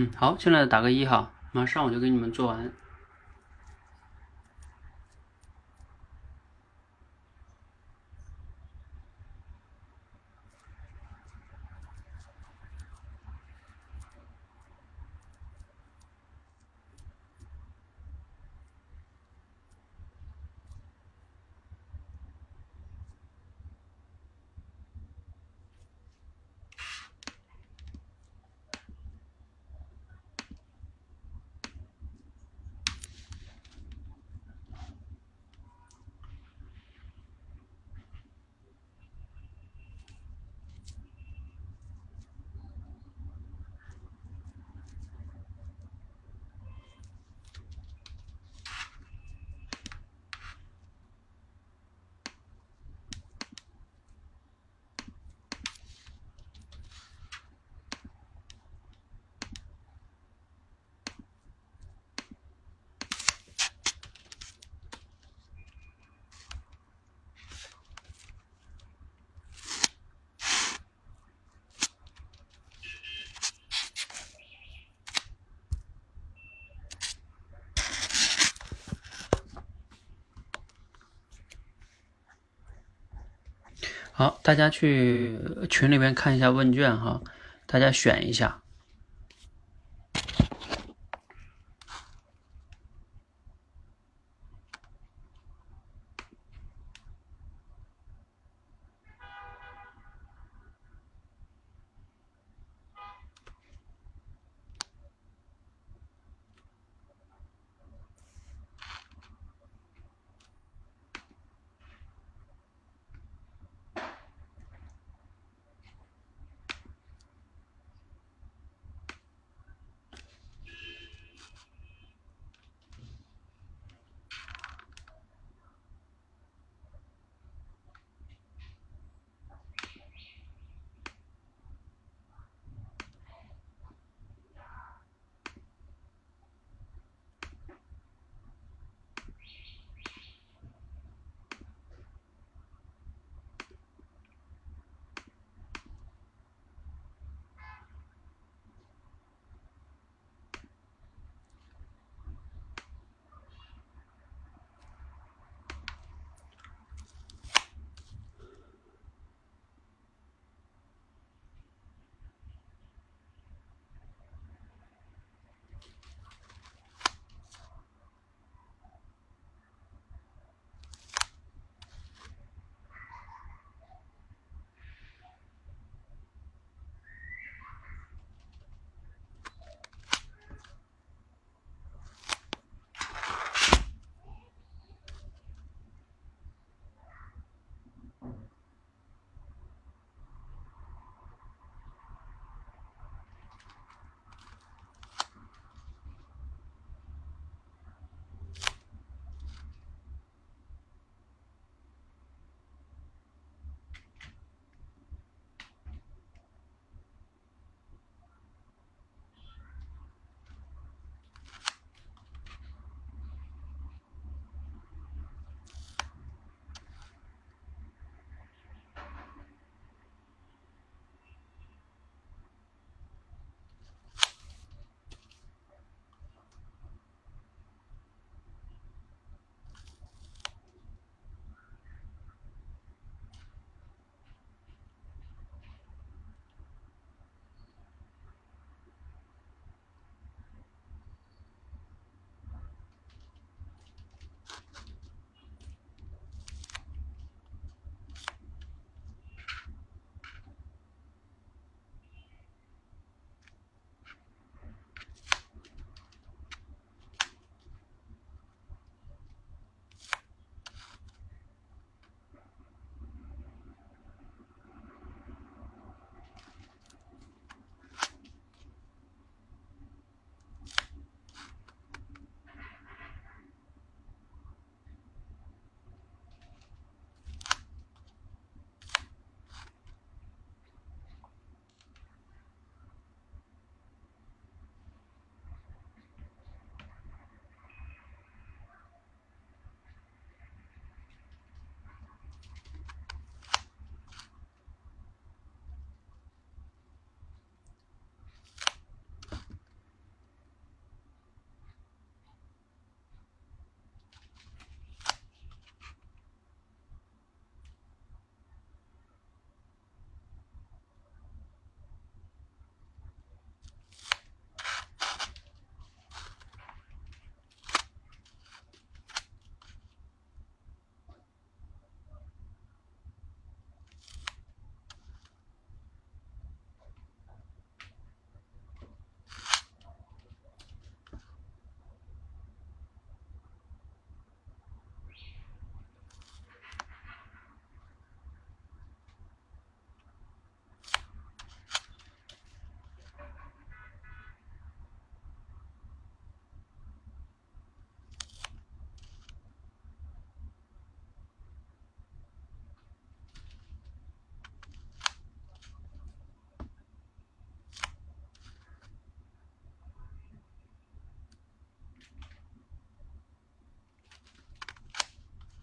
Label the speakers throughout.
Speaker 1: 嗯，好，进来打个一哈，马上我就给你们做完。好，大家去群里面看一下问卷哈，大家选一下。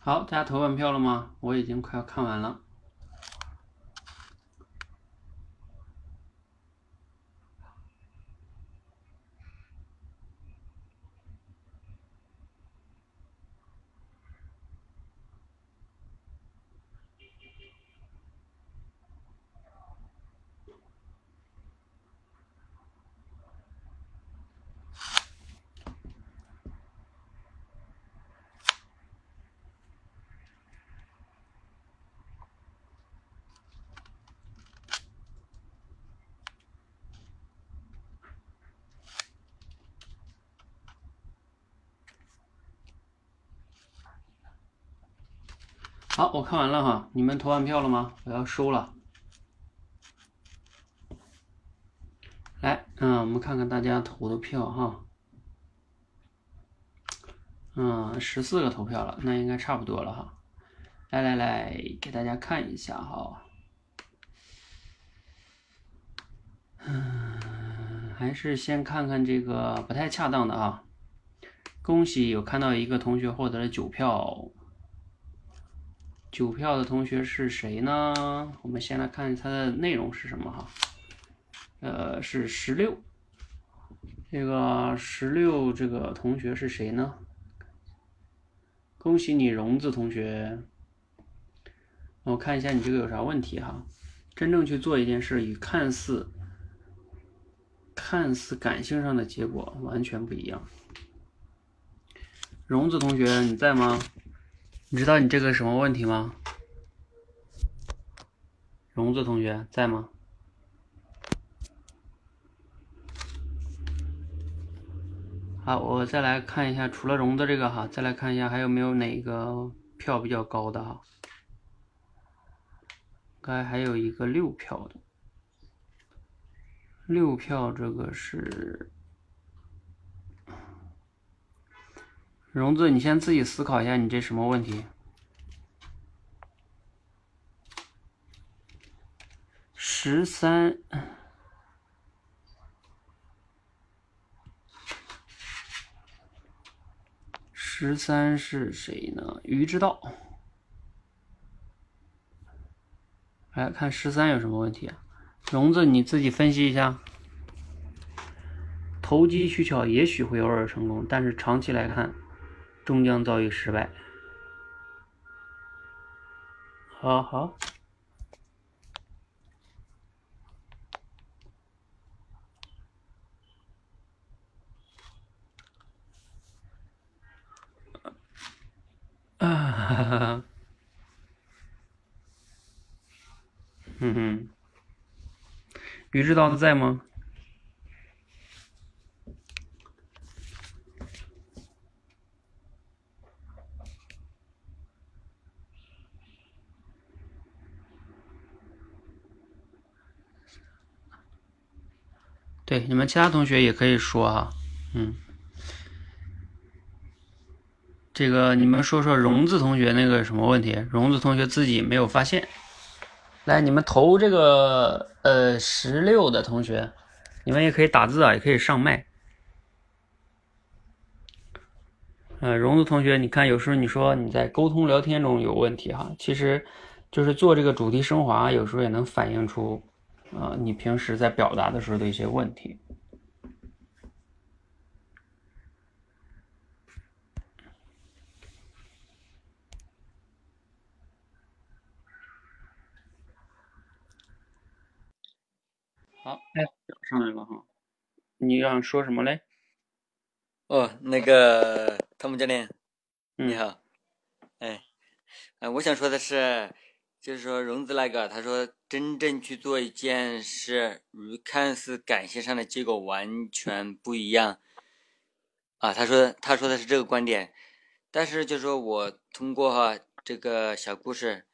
Speaker 1: 好，大家投完票了吗？我已经快要看完了。好，我看完了哈，你们投完票了吗？我要收了。来，嗯，我们看看大家投的票哈。嗯，十四个投票了，那应该差不多了哈。来来来，给大家看一下哈。嗯，还是先看看这个不太恰当的啊。恭喜有看到一个同学获得了九票。九票的同学是谁呢？我们先来看它的内容是什么哈。呃，是十六。这个十六这个同学是谁呢？恭喜你，荣子同学。我看一下你这个有啥问题哈。真正去做一件事，与看似看似感性上的结果完全不一样。荣子同学，你在吗？你知道你这个什么问题吗？荣子同学在吗？好，我再来看一下，除了荣子这个哈，再来看一下还有没有哪个票比较高的哈？该还有一个六票的，六票这个是。荣子，你先自己思考一下，你这什么问题？十三，十三是谁呢？鱼之道。来看十三有什么问题啊？荣子，你自己分析一下。投机取巧也许会偶尔成功，但是长期来看。终将遭遇失败。好好。啊哈哈哈！嗯哼，鱼知道的在吗？对，你们其他同学也可以说哈，嗯，这个你们说说荣子同学那个什么问题？荣子同学自己没有发现。来，你们投这个呃十六的同学，你们也可以打字啊，也可以上麦。呃，荣子同学，你看有时候你说你在沟通聊天中有问题哈，其实就是做这个主题升华，有时候也能反映出。啊，你平时在表达的时候的一些问题。好，哎，上来了哈，你想说什么嘞？
Speaker 2: 哦，那个汤姆教练，你好，哎，哎，我想说的是。就是说，融资那个，他说，真正去做一件事，与看似感性上的结果完全不一样。啊，他说，他说的是这个观点。但是，就是说我通过哈这个小故事，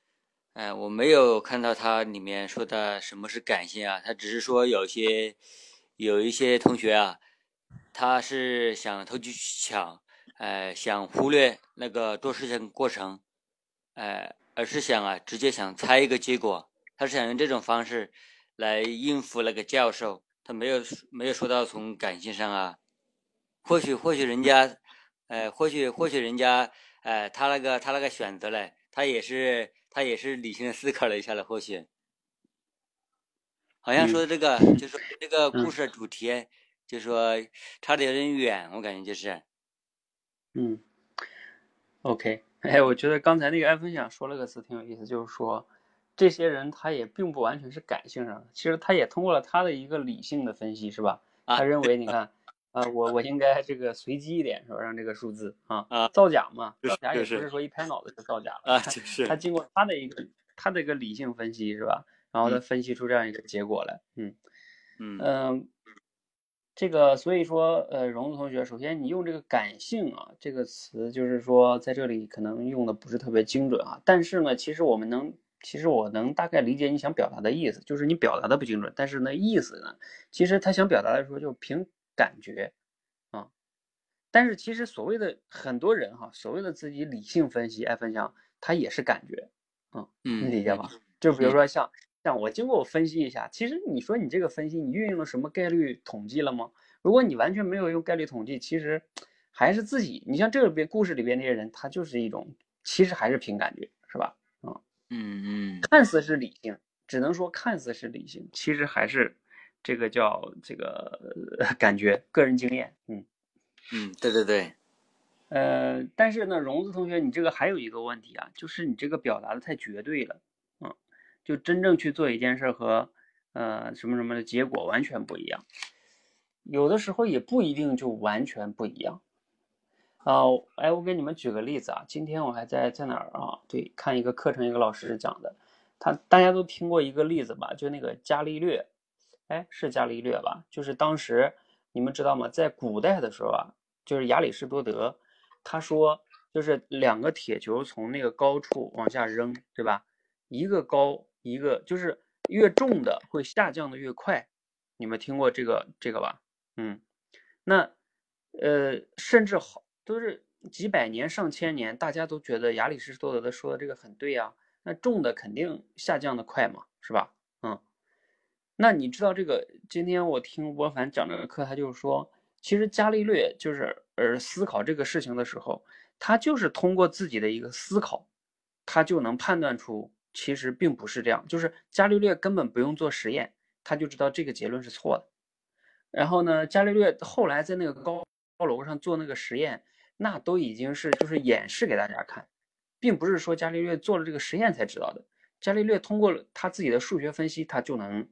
Speaker 2: 哎，我没有看到他里面说的什么是感性啊，他只是说有些有一些同学啊，他是想投机取巧，哎，想忽略那个做事情过程，哎。而是想啊，直接想猜一个结果，他是想用这种方式来应付那个教授，他没有没有说到从感性上啊，或许或许人家，呃，或许或许人家，呃，他那个他那个选择嘞，他也是他也是理性的思考了一下了，或许，好像说这个 就是说这个故事的主题，就是说差的有点远，我感觉就是，
Speaker 1: 嗯，OK，哎，我觉得刚才那个爱分享说了个词挺有意思，就是说这些人他也并不完全是感性上的，其实他也通过了他的一个理性的分析，是吧？他认为你看。啊，我我应该这个随机一点，是吧？让这个数字啊啊造假嘛，造假也不是说一拍脑子就造假了
Speaker 2: 啊，就是
Speaker 1: 他经过他的一个他的一个理性分析，是吧？然后他分析出这样一个结果来，嗯嗯嗯，这个所以说，呃，荣子同学，首先你用这个感性啊这个词，就是说在这里可能用的不是特别精准啊，但是呢，其实我们能，其实我能大概理解你想表达的意思，就是你表达的不精准，但是呢，意思呢，其实他想表达的说，就凭。感觉，啊，但是其实所谓的很多人哈，所谓的自己理性分析爱分享，他也是感觉，嗯，你理解吧？就比如说像像我经过我分析一下，其实你说你这个分析你运用了什么概率统计了吗？如果你完全没有用概率统计，其实还是自己。你像这边故事里边那些人，他就是一种，其实还是凭感觉，是吧？
Speaker 2: 嗯嗯嗯，
Speaker 1: 看似是理性，只能说看似是理性，其实还是。这个叫这个 感觉，个人经验，
Speaker 2: 嗯嗯，对对对，
Speaker 1: 呃，但是呢，荣子同学，你这个还有一个问题啊，就是你这个表达的太绝对了，嗯，就真正去做一件事和呃什么什么的结果完全不一样，有的时候也不一定就完全不一样。啊，哎，我给你们举个例子啊，今天我还在在哪儿啊？对，看一个课程，一个老师讲的，他大家都听过一个例子吧？就那个伽利略。哎，是伽利略吧？就是当时你们知道吗？在古代的时候啊，就是亚里士多德，他说就是两个铁球从那个高处往下扔，对吧？一个高，一个就是越重的会下降的越快。你们听过这个这个吧？嗯，那呃，甚至好都是几百年、上千年，大家都觉得亚里士多德的说的这个很对啊。那重的肯定下降的快嘛，是吧？嗯。那你知道这个？今天我听吴凡讲这个课，他就是说，其实伽利略就是呃思考这个事情的时候，他就是通过自己的一个思考，他就能判断出其实并不是这样，就是伽利略根本不用做实验，他就知道这个结论是错的。然后呢，伽利略后来在那个高高楼上做那个实验，那都已经是就是演示给大家看，并不是说伽利略做了这个实验才知道的。伽利略通过他自己的数学分析，他就能。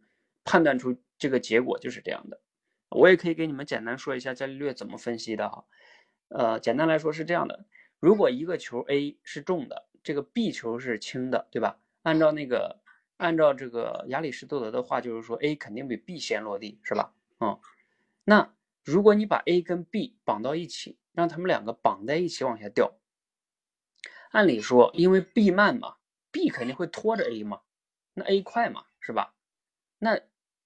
Speaker 1: 判断出这个结果就是这样的，我也可以给你们简单说一下伽利略怎么分析的哈。呃，简单来说是这样的：如果一个球 A 是重的，这个 B 球是轻的，对吧？按照那个，按照这个亚里士多德的话，就是说 A 肯定比 B 先落地，是吧？嗯，那如果你把 A 跟 B 绑到一起，让他们两个绑在一起往下掉，按理说，因为 B 慢嘛，B 肯定会拖着 A 嘛，那 A 快嘛，是吧？那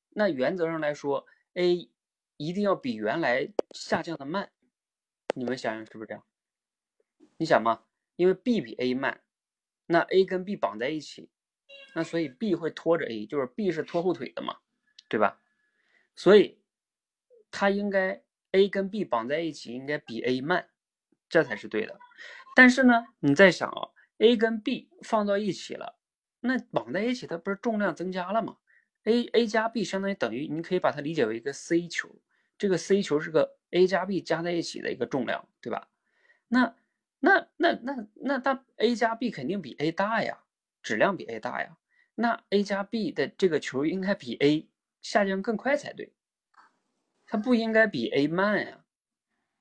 Speaker 1: 那原则上来说，A 一定要比原来下降的慢，你们想想是不是这样？你想嘛，因为 B 比 A 慢，那 A 跟 B 绑在一起，那所以 B 会拖着 A，就是 B 是拖后腿的嘛，对吧？所以它应该 A 跟 B 绑在一起应该比 A 慢，这才是对的。但是呢，你在想啊，A 跟 B 放到一起了，那绑在一起它不是重量增加了吗？a a 加 b 相当于等于，你可以把它理解为一个 c 球，这个 c 球是个 a 加 b 加在一起的一个重量，对吧？那那那那那它 a 加 b 肯定比 a 大呀，质量比 a 大呀，那 a 加 b 的这个球应该比 a 下降更快才对，它不应该比 a 慢呀，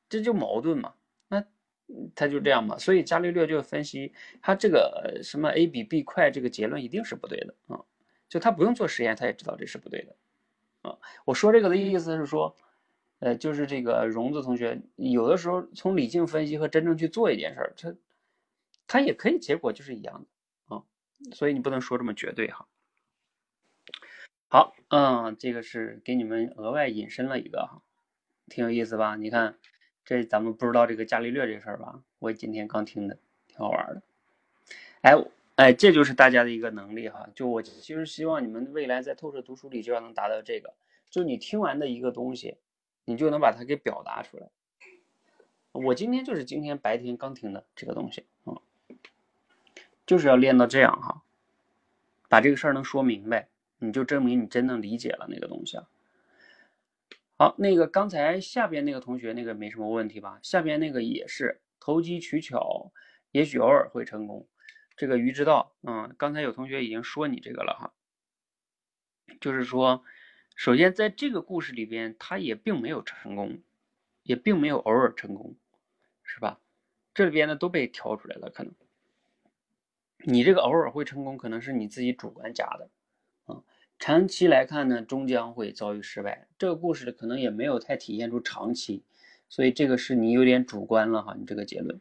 Speaker 1: 这就矛盾嘛？那它就这样嘛？所以伽利略就分析，他这个什么 a 比 b 快这个结论一定是不对的啊。就他不用做实验，他也知道这是不对的，啊，我说这个的意思是说，呃，就是这个荣子同学有的时候从理性分析和真正去做一件事儿，他他也可以结果就是一样的啊，所以你不能说这么绝对哈。好，嗯，这个是给你们额外引申了一个哈，挺有意思吧？你看，这咱们不知道这个伽利略这事儿吧？我今天刚听的，挺好玩的，哎。哎，这就是大家的一个能力哈。就我其实希望你们未来在透彻读书里就要能达到这个，就你听完的一个东西，你就能把它给表达出来。我今天就是今天白天刚听的这个东西啊，就是要练到这样哈，把这个事儿能说明白，你就证明你真正理解了那个东西啊。好，那个刚才下边那个同学那个没什么问题吧？下边那个也是投机取巧，也许偶尔会成功。这个鱼之道，嗯，刚才有同学已经说你这个了哈，就是说，首先在这个故事里边，他也并没有成功，也并没有偶尔成功，是吧？这里边呢都被挑出来了，可能你这个偶尔会成功，可能是你自己主观加的。啊长期来看呢，终将会遭遇失败。这个故事可能也没有太体现出长期，所以这个是你有点主观了哈，你这个结论。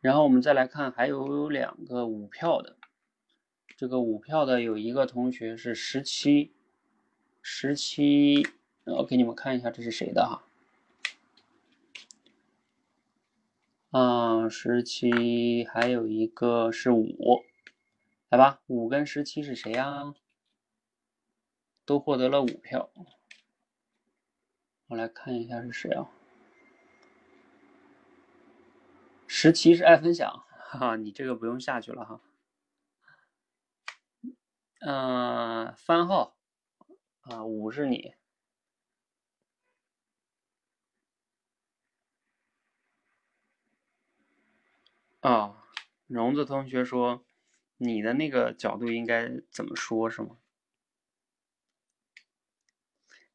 Speaker 1: 然后我们再来看，还有两个五票的，这个五票的有一个同学是十七，十七，我给你们看一下这是谁的哈。啊，十七，还有一个是五，来吧，五跟十七是谁呀？都获得了五票，我来看一下是谁啊？十七是爱分享，哈哈，你这个不用下去了哈。嗯，番号啊，五是你。啊，荣子同学说，你的那个角度应该怎么说，是吗？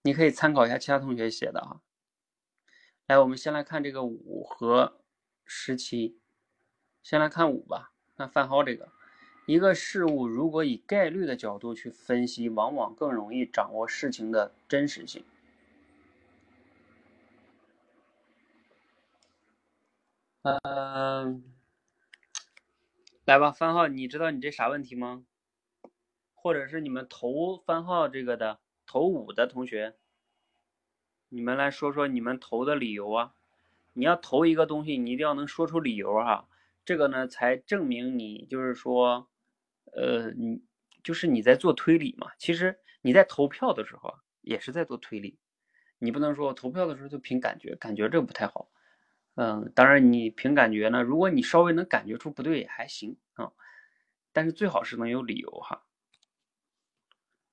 Speaker 1: 你可以参考一下其他同学写的啊。来，我们先来看这个五和十七。先来看五吧。看范浩这个，一个事物如果以概率的角度去分析，往往更容易掌握事情的真实性。嗯，来吧，番号，你知道你这啥问题吗？或者是你们投番号这个的？投五的同学，你们来说说你们投的理由啊！你要投一个东西，你一定要能说出理由哈，这个呢才证明你就是说，呃，你就是你在做推理嘛。其实你在投票的时候，也是在做推理。你不能说投票的时候就凭感觉，感觉这个不太好。嗯，当然你凭感觉呢，如果你稍微能感觉出不对也还行啊，但是最好是能有理由哈。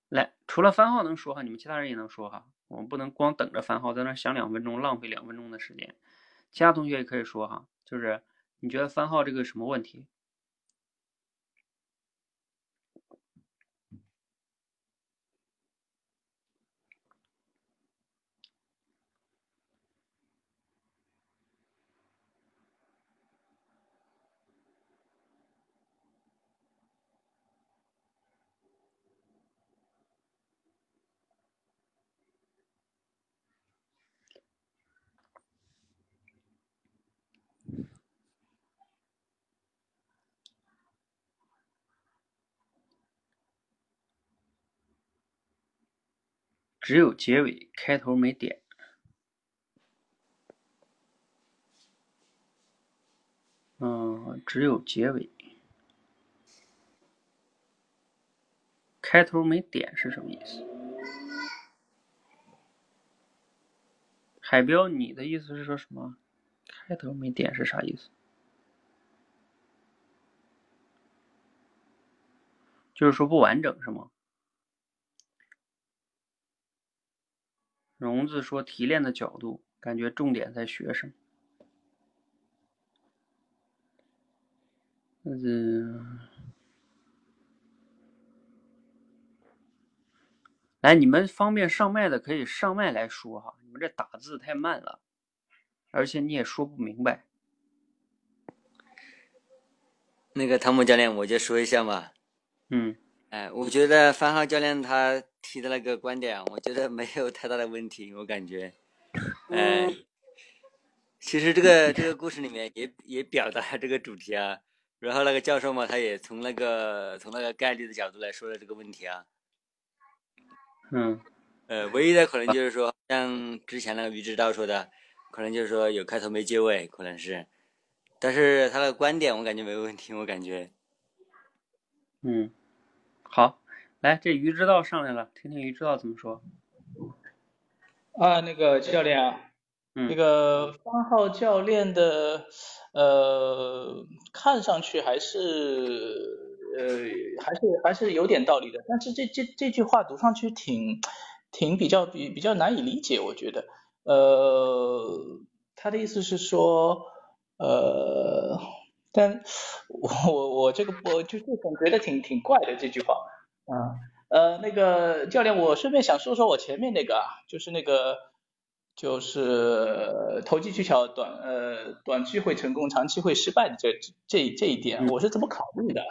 Speaker 1: 来，除了番号能说哈，你们其他人也能说哈。我们不能光等着番号在那想两分钟，浪费两分钟的时间。其他同学也可以说哈，就是你觉得番号这个什么问题？只有结尾，开头没点。嗯，只有结尾，开头没点是什么意思？海标，你的意思是说什么？开头没点是啥意思？就是说不完整是吗？荣子说：“提炼的角度，感觉重点在学生。嗯，来，你们方便上麦的可以上麦来说哈。你们这打字太慢了，而且你也说不明白。
Speaker 2: 那个汤姆教练，我就说一下嘛。
Speaker 1: 嗯。
Speaker 2: 哎，我觉得番号教练他提的那个观点，我觉得没有太大的问题，我感觉，哎，其实这个这个故事里面也也表达了这个主题啊。然后那个教授嘛，他也从那个从那个概率的角度来说了这个问题啊。
Speaker 1: 嗯，
Speaker 2: 呃，唯一的可能就是说，像之前那个于知道说的，可能就是说有开头没结尾，可能是，但是他的观点我感觉没问题，我感觉，
Speaker 1: 嗯。好，来，这鱼之道上来了，听听鱼之道怎么说。
Speaker 3: 啊，那个教练啊，嗯，那个方浩教练的，呃，看上去还是，呃，还是还是有点道理的。但是这这这句话读上去挺挺比较比比较难以理解，我觉得。呃，他的意思是说，呃，但我我我这个我就就总觉得挺挺怪的这句话。啊，呃，那个教练，我顺便想说说我前面那个，啊就是那个。就是投机取巧，短呃短期会成功，长期会失败的这这这一点，我是怎么考虑的？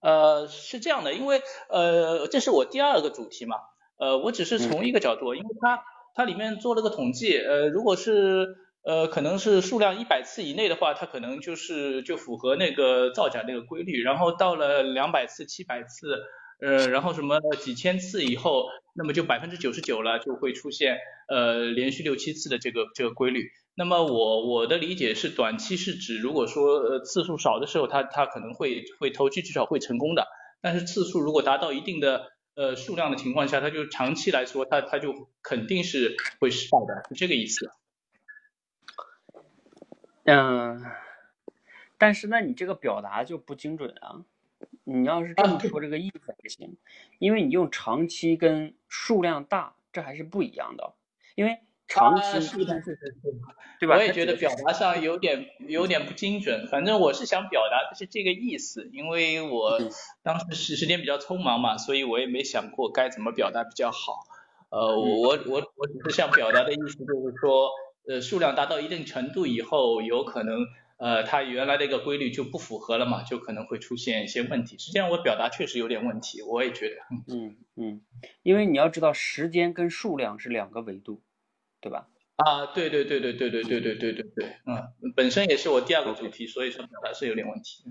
Speaker 3: 呃，是这样的，因为呃这是我第二个主题嘛，呃我只是从一个角度，因为它它里面做了个统计，呃如果是呃可能是数量一百次以内的话，它可能就是就符合那个造假那个规律，然后到了两百次、七百次。呃，然后什么几千次以后，那么就百分之九十九了，就会出现呃连续六七次的这个这个规律。那么我我的理解是，短期是指如果说呃次数少的时候，它它可能会会投机至少会成功的。但是次数如果达到一定的呃数量的情况下，它就长期来说，它它就肯定是会失败的，是这个意思。
Speaker 1: 嗯，但是那你这个表达就不精准啊。你要是这么说这个意思还行，因为你用长期跟数量大，这还是不一样的。因为长期
Speaker 3: 是是是是，
Speaker 1: 对吧？
Speaker 3: 我也觉得表达上有点有点不精准。反正我是想表达的是这个意思，因为我当时时时间比较匆忙嘛，所以我也没想过该怎么表达比较好。呃，我我我只是想表达的意思就是说，呃，数量达到一定程度以后，有可能。呃，它原来的一个规律就不符合了嘛，就可能会出现一些问题。实际上我表达确实有点问题，我也觉得。
Speaker 1: 嗯嗯，因为你要知道时间跟数量是两个维度，对吧？
Speaker 3: 啊，对对对对对对对对对对对，嗯，本身也是我第二个主题，所以说表达是有点问题。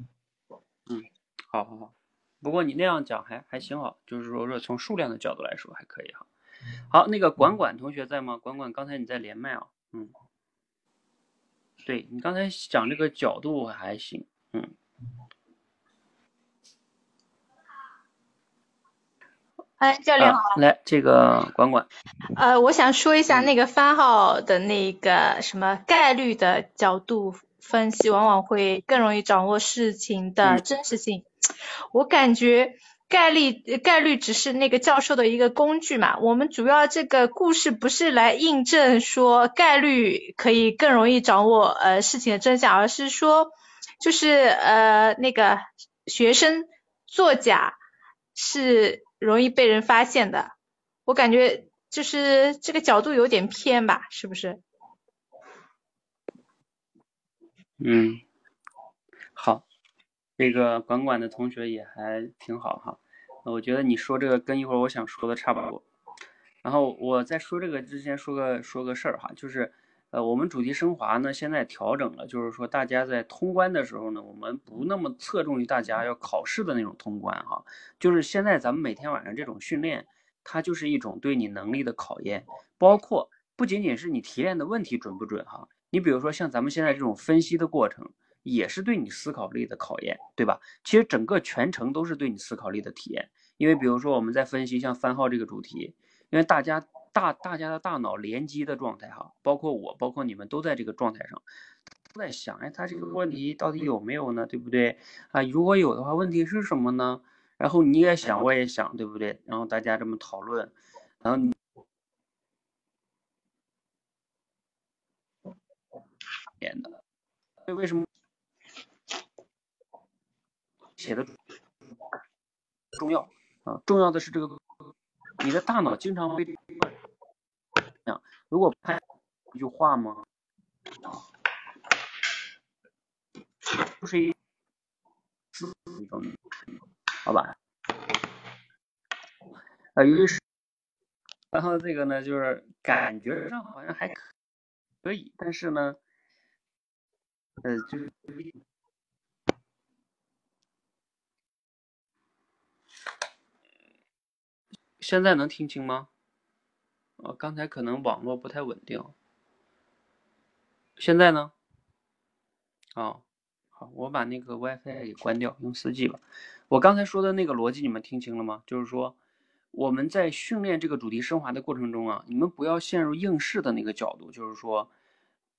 Speaker 1: 嗯，好好好，不过你那样讲还还行好，就是说说从数量的角度来说还可以哈。好，那个管管同学在吗？管管，刚才你在连麦啊？嗯。对你刚才讲这个角度还行，嗯。
Speaker 4: 哎，教练好。
Speaker 1: 来，这个管管。
Speaker 4: 呃，我想说一下那个番号的那个什么概率的角度分析，往往会更容易掌握事情的真实性。我感觉。概率概率只是那个教授的一个工具嘛，我们主要这个故事不是来印证说概率可以更容易掌握呃事情的真相，而是说就是呃那个学生作假是容易被人发现的，我感觉就是这个角度有点偏吧，是不是？
Speaker 1: 嗯，好，这个管管的同学也还挺好哈。我觉得你说这个跟一会儿我想说的差不多。然后我在说这个之前说个说个事儿哈，就是呃我们主题升华呢现在调整了，就是说大家在通关的时候呢，我们不那么侧重于大家要考试的那种通关哈，就是现在咱们每天晚上这种训练，它就是一种对你能力的考验，包括不仅仅是你提炼的问题准不准哈，你比如说像咱们现在这种分析的过程。也是对你思考力的考验，对吧？其实整个全程都是对你思考力的体验。因为比如说我们在分析像番号这个主题，因为大家大大家的大脑联机的状态哈，包括我，包括你们都在这个状态上，都在想，哎，他这个问题到底有没有呢？对不对？啊，如果有的话，问题是什么呢？然后你也想，我也想，对不对？然后大家这么讨论，然后你演的，所以为什么？写的重要啊，重要的是这个，你的大脑经常会这样。如果拍一句话吗？就是一种，好吧？啊，于是，然后这个呢，就是感觉上好像还可以，但是呢，呃，就是。现在能听清吗？哦，刚才可能网络不太稳定。现在呢？哦，好，我把那个 WiFi 给关掉，用 4G 吧。我刚才说的那个逻辑你们听清了吗？就是说，我们在训练这个主题升华的过程中啊，你们不要陷入应试的那个角度，就是说，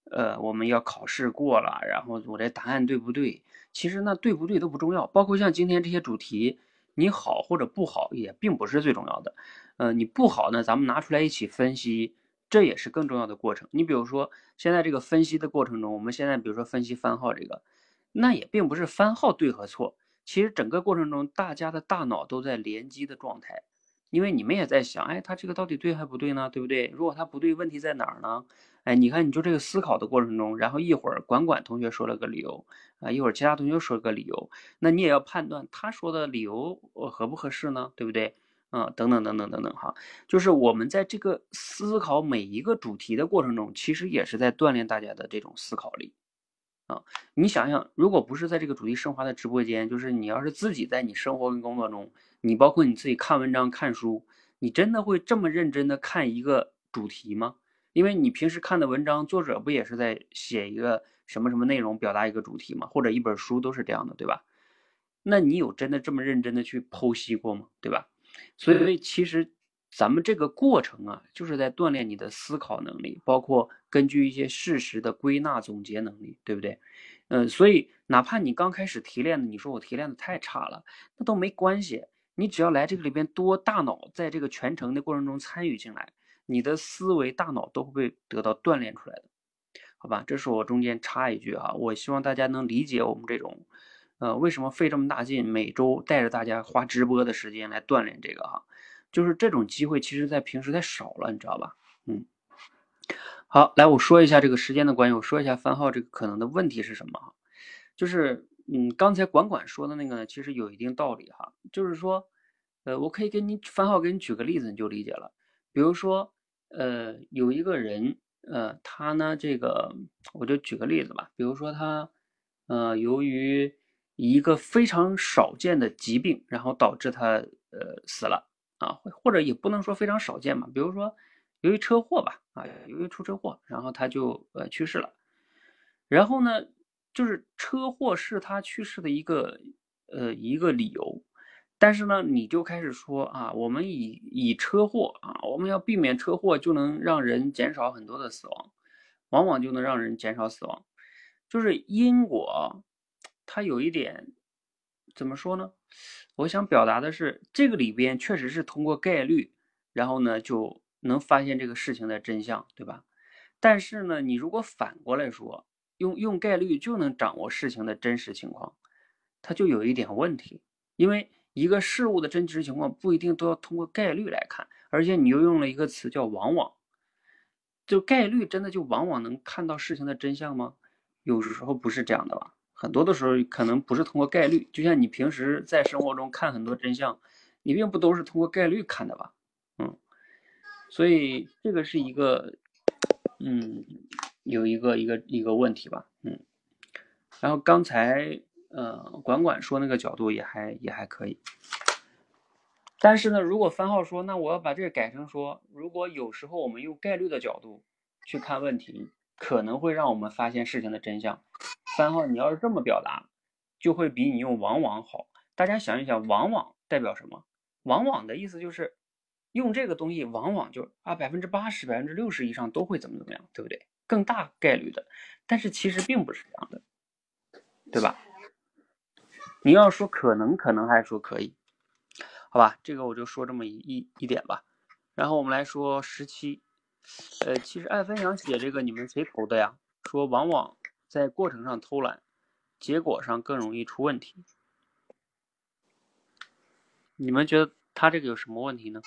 Speaker 1: 呃，我们要考试过了，然后我这答案对不对？其实那对不对都不重要，包括像今天这些主题，你好或者不好也并不是最重要的。呃，你不好呢，咱们拿出来一起分析，这也是更重要的过程。你比如说现在这个分析的过程中，我们现在比如说分析番号这个，那也并不是番号对和错，其实整个过程中大家的大脑都在联机的状态。因为你们也在想，哎，他这个到底对还不对呢？对不对？如果他不对，问题在哪儿呢？哎，你看，你就这个思考的过程中，然后一会儿管管同学说了个理由，啊，一会儿其他同学说了个理由，那你也要判断他说的理由合不合适呢？对不对？嗯，等等等等等等哈，就是我们在这个思考每一个主题的过程中，其实也是在锻炼大家的这种思考力。啊，你想想，如果不是在这个主题升华的直播间，就是你要是自己在你生活跟工作中，你包括你自己看文章、看书，你真的会这么认真的看一个主题吗？因为你平时看的文章，作者不也是在写一个什么什么内容，表达一个主题吗？或者一本书都是这样的，对吧？那你有真的这么认真的去剖析过吗？对吧？所以其实。咱们这个过程啊，就是在锻炼你的思考能力，包括根据一些事实的归纳总结能力，对不对？嗯，所以哪怕你刚开始提炼的，你说我提炼的太差了，那都没关系。你只要来这个里边多大脑在这个全程的过程中参与进来，你的思维大脑都会被得到锻炼出来的，好吧？这是我中间插一句哈，我希望大家能理解我们这种，呃，为什么费这么大劲，每周带着大家花直播的时间来锻炼这个哈。就是这种机会，其实在平时太少了，你知道吧？嗯，好，来我说一下这个时间的关系，我说一下番号这个可能的问题是什么哈？就是，嗯，刚才管管说的那个呢，其实有一定道理哈。就是说，呃，我可以给你番号，给你举个例子，你就理解了。比如说，呃，有一个人，呃，他呢，这个我就举个例子吧。比如说他，呃，由于一个非常少见的疾病，然后导致他，呃，死了。啊，或者也不能说非常少见嘛，比如说由于车祸吧，啊，由于出车祸，然后他就呃去世了。然后呢，就是车祸是他去世的一个呃一个理由，但是呢，你就开始说啊，我们以以车祸啊，我们要避免车祸，就能让人减少很多的死亡，往往就能让人减少死亡。就是因果，它有一点怎么说呢？我想表达的是，这个里边确实是通过概率，然后呢就能发现这个事情的真相，对吧？但是呢，你如果反过来说，用用概率就能掌握事情的真实情况，它就有一点问题，因为一个事物的真实情况不一定都要通过概率来看，而且你又用了一个词叫“往往”，就概率真的就往往能看到事情的真相吗？有时候不是这样的吧？很多的时候可能不是通过概率，就像你平时在生活中看很多真相，你并不都是通过概率看的吧？嗯，所以这个是一个，嗯，有一个一个一个问题吧，嗯。然后刚才呃管管说那个角度也还也还可以，但是呢，如果番号说，那我要把这个改成说，如果有时候我们用概率的角度去看问题，可能会让我们发现事情的真相。番号，你要是这么表达，就会比你用往往好。大家想一想，往往代表什么？往往的意思就是用这个东西，往往就啊百分之八十、百分之六十以上都会怎么怎么样，对不对？更大概率的。但是其实并不是这样的，对吧？你要说可能，可能还是说可以？好吧，这个我就说这么一一一点吧。然后我们来说十七，呃，其实爱分享写这个，你们谁投的呀？说往往。在过程上偷懒，结果上更容易出问题。你们觉得他这个有什么问题呢？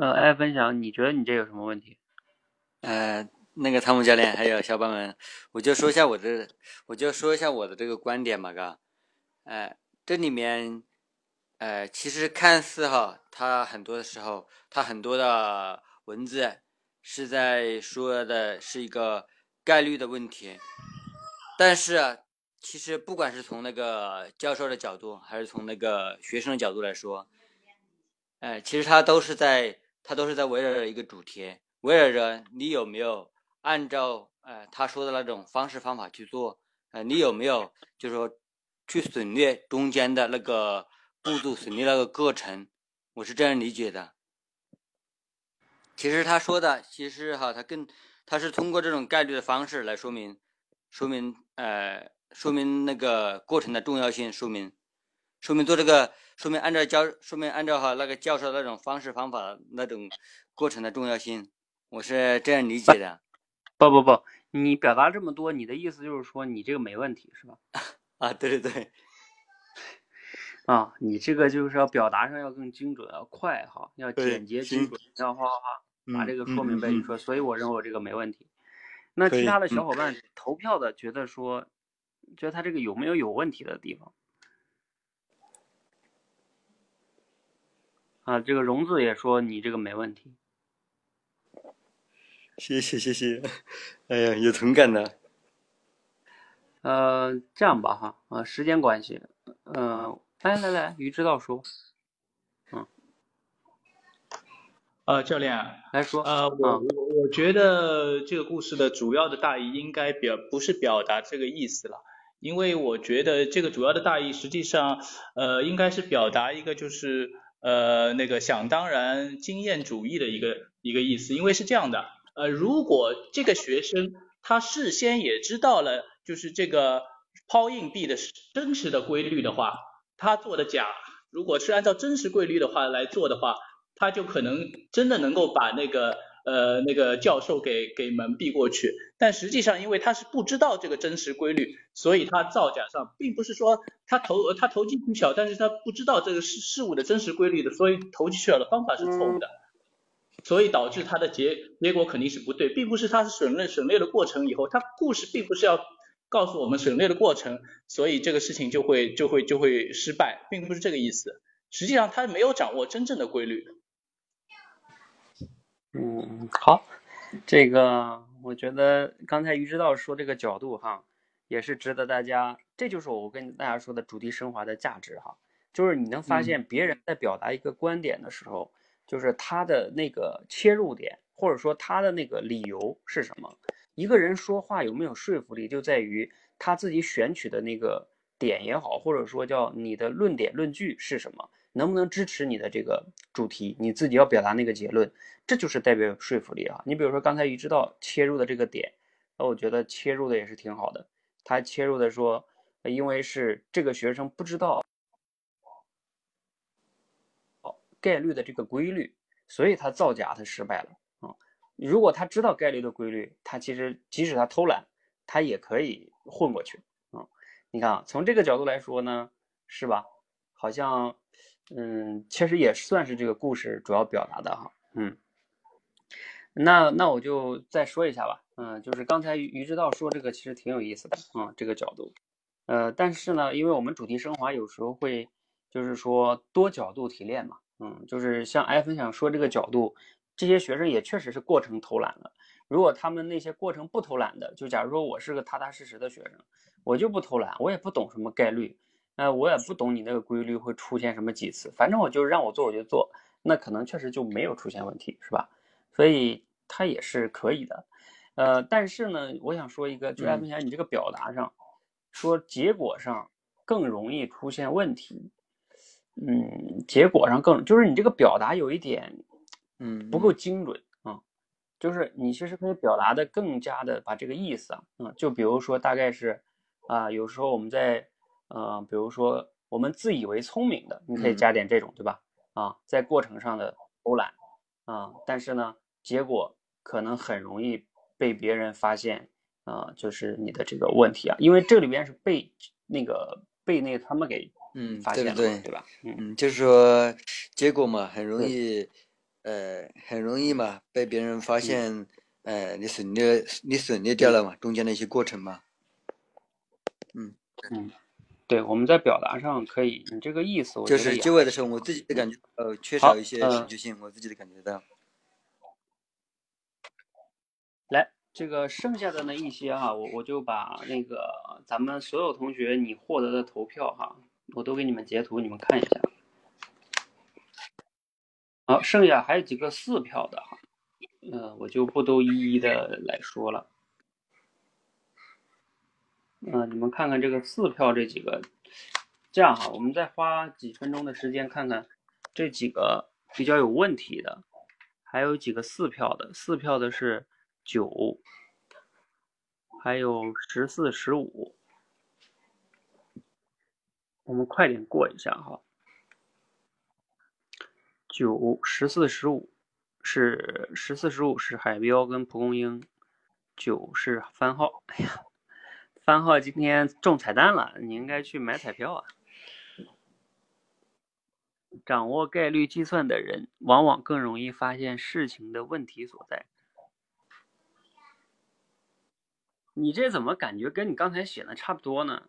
Speaker 1: 呃，爱分享，你觉得你这有什么问题？
Speaker 2: 呃，那个汤姆教练还有小伙伴们，我就说一下我的，我就说一下我的这个观点嘛，哥。呃，这里面。呃，其实看似哈，它很多的时候，它很多的文字是在说的是一个概率的问题，但是其实不管是从那个教授的角度，还是从那个学生的角度来说，哎，其实他都是在它都是在围绕着一个主题，围绕着你有没有按照呃他说的那种方式方法去做，呃，你有没有就是说去省略中间的那个步骤，省略那个过程？我是这样理解的。其实他说的，其实哈，他更他是通过这种概率的方式来说明，说明呃，说明那个过程的重要性，说明说明做这个，说明按照教，说明按照哈那个教授那种方式方法那种过程的重要性，我是这样理解的。
Speaker 1: 不不不，你表达这么多，你的意思就是说你这个没问题是吧？
Speaker 2: 啊，对对对。
Speaker 1: 啊，你这个就是要表达上要更精准，要快哈，要简洁精准，要哗哗哗把这个说明白。你说，所以我认为我这个没问题。那其他的小伙伴投票的觉得说，觉得他这个有没有有问题的地方？啊，这个荣子也说你这个没问题。
Speaker 2: 谢谢谢谢，哎呀，有同感的。
Speaker 1: 呃，这样吧哈，啊，时间关系，嗯。来来来，于指导说，嗯，
Speaker 3: 呃，教练
Speaker 1: 来说，
Speaker 3: 呃，我我我觉得这个故事的主要的大意应该表不是表达这个意思了，因为我觉得这个主要的大意实际上，呃，应该是表达一个就是呃那个想当然经验主义的一个一个意思，因为是这样的，呃，如果这个学生他事先也知道了就是这个抛硬币的真实的规律的话。他做的假，如果是按照真实规律的话来做的话，他就可能真的能够把那个呃那个教授给给蒙蔽过去。但实际上，因为他是不知道这个真实规律，所以他造假上并不是说他投他投机取巧，但是他不知道这个事事物的真实规律的，所以投机取巧的方法是错误的，所以导致他的结结果肯定是不对，并不是他是省略省略的过程以后，他故事并不是要。告诉我们省略的过程，所以这个事情就会就会就会失败，并不是这个意思。实际上他没有掌握真正的规律。
Speaker 1: 嗯，好，这个我觉得刚才于指导说这个角度哈，也是值得大家。这就是我跟大家说的主题升华的价值哈，就是你能发现别人在表达一个观点的时候，就是他的那个切入点，或者说他的那个理由是什么。一个人说话有没有说服力，就在于他自己选取的那个点也好，或者说叫你的论点论据是什么，能不能支持你的这个主题，你自己要表达那个结论，这就是代表说服力啊。你比如说刚才于知道切入的这个点，那我觉得切入的也是挺好的。他切入的说，因为是这个学生不知道概率的这个规律，所以他造假他失败了。如果他知道概率的规律，他其实即使他偷懒，他也可以混过去啊。你看啊，从这个角度来说呢，是吧？好像，嗯，确实也算是这个故事主要表达的哈。嗯，那那我就再说一下吧。嗯，就是刚才于知道说这个其实挺有意思的啊，这个角度。呃，但是呢，因为我们主题升华有时候会就是说多角度提炼嘛。嗯，就是像艾分享说这个角度。这些学生也确实是过程偷懒了。如果他们那些过程不偷懒的，就假如说我是个踏踏实实的学生，我就不偷懒，我也不懂什么概率，呃，我也不懂你那个规律会出现什么几次，反正我就让我做我就做，那可能确实就没有出现问题，是吧？所以他也是可以的。呃，但是呢，我想说一个，就艾文祥，你这个表达上说结果上更容易出现问题，嗯，结果上更就是你这个表达有一点。
Speaker 2: 嗯，
Speaker 1: 不够精准啊，就是你其实可以表达的更加的把这个意思啊，嗯，就比如说大概是啊，有时候我们在呃，比如说我们自以为聪明的，你可以加点这种，对吧？啊，在过程上的偷懒啊，但是呢，结果可能很容易被别人发现啊，就是你的这个问题啊，因为这里边是被那个被那他们给
Speaker 2: 嗯
Speaker 1: 发现了，
Speaker 2: 对
Speaker 1: 对吧？
Speaker 2: 嗯，就是说结果嘛，很容易。呃，很容易嘛，被别人发现，呃，你省略你省略掉了嘛，中间的一些过程嘛。
Speaker 1: 嗯嗯，对，我们在表达上可以，你这个意思，
Speaker 2: 就是结尾的时候，我自己的感觉，呃，缺少一些戏剧性，我自己的感觉到。
Speaker 1: 来，这个剩下的那一些哈，我我就把那个咱们所有同学你获得的投票哈，我都给你们截图，你们看一下。好，剩下还有几个四票的哈，呃，我就不都一一的来说了。嗯，你们看看这个四票这几个，这样哈，我们再花几分钟的时间看看这几个比较有问题的，还有几个四票的，四票的是九，还有十四、十五，我们快点过一下哈。九、十四、十五是十四、十五是海标跟蒲公英，九是番号。哎呀。番号今天中彩蛋了，你应该去买彩票啊！掌握概率计算的人，往往更容易发现事情的问题所在。你这怎么感觉跟你刚才写的差不多呢？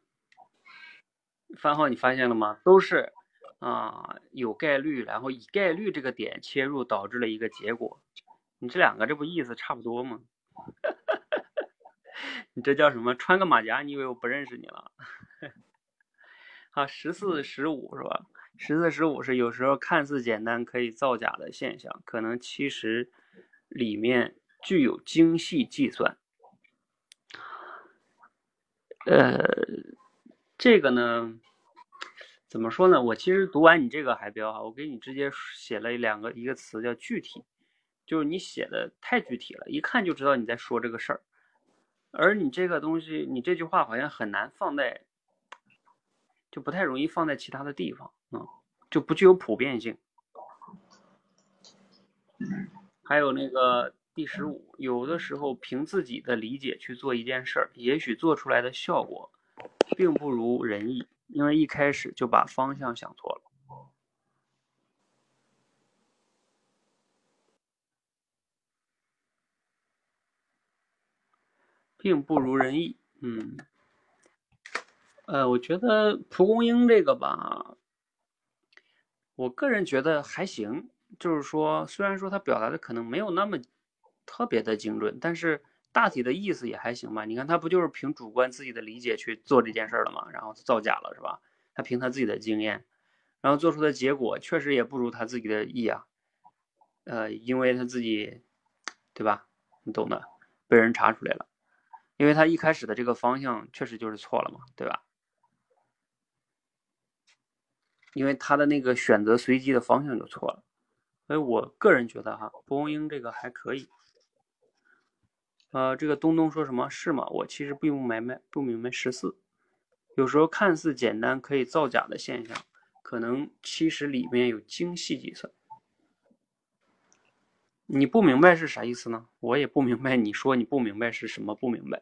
Speaker 1: 番号你发现了吗？都是啊，有概率，然后以概率这个点切入，导致了一个结果。你这两个这不意思差不多吗？你这叫什么？穿个马甲，你以为我不认识你了？好，十四、十五是吧？十四、十五是有时候看似简单可以造假的现象，可能其实里面具有精细计算。呃，这个呢，怎么说呢？我其实读完你这个海标哈，我给你直接写了两个一个词叫具体，就是你写的太具体了，一看就知道你在说这个事儿。而你这个东西，你这句话好像很难放在，就不太容易放在其他的地方，嗯，就不具有普遍性。还有那个第十五，有的时候凭自己的理解去做一件事儿，也许做出来的效果并不如人意，因为一开始就把方向想错了。并不如人意，嗯，呃，我觉得蒲公英这个吧，我个人觉得还行，就是说，虽然说他表达的可能没有那么特别的精准，但是大体的意思也还行吧。你看，他不就是凭主观自己的理解去做这件事了吗？然后造假了，是吧？他凭他自己的经验，然后做出的结果确实也不如他自己的意啊，呃，因为他自己，对吧？你懂的，被人查出来了。因为他一开始的这个方向确实就是错了嘛，对吧？因为他的那个选择随机的方向就错了，所以我个人觉得哈，蒲公英这个还可以。呃，这个东东说什么是吗？我其实并不明白，不明白十四。有时候看似简单可以造假的现象，可能其实里面有精细计算。你不明白是啥意思呢？我也不明白。你说你不明白是什么不明白？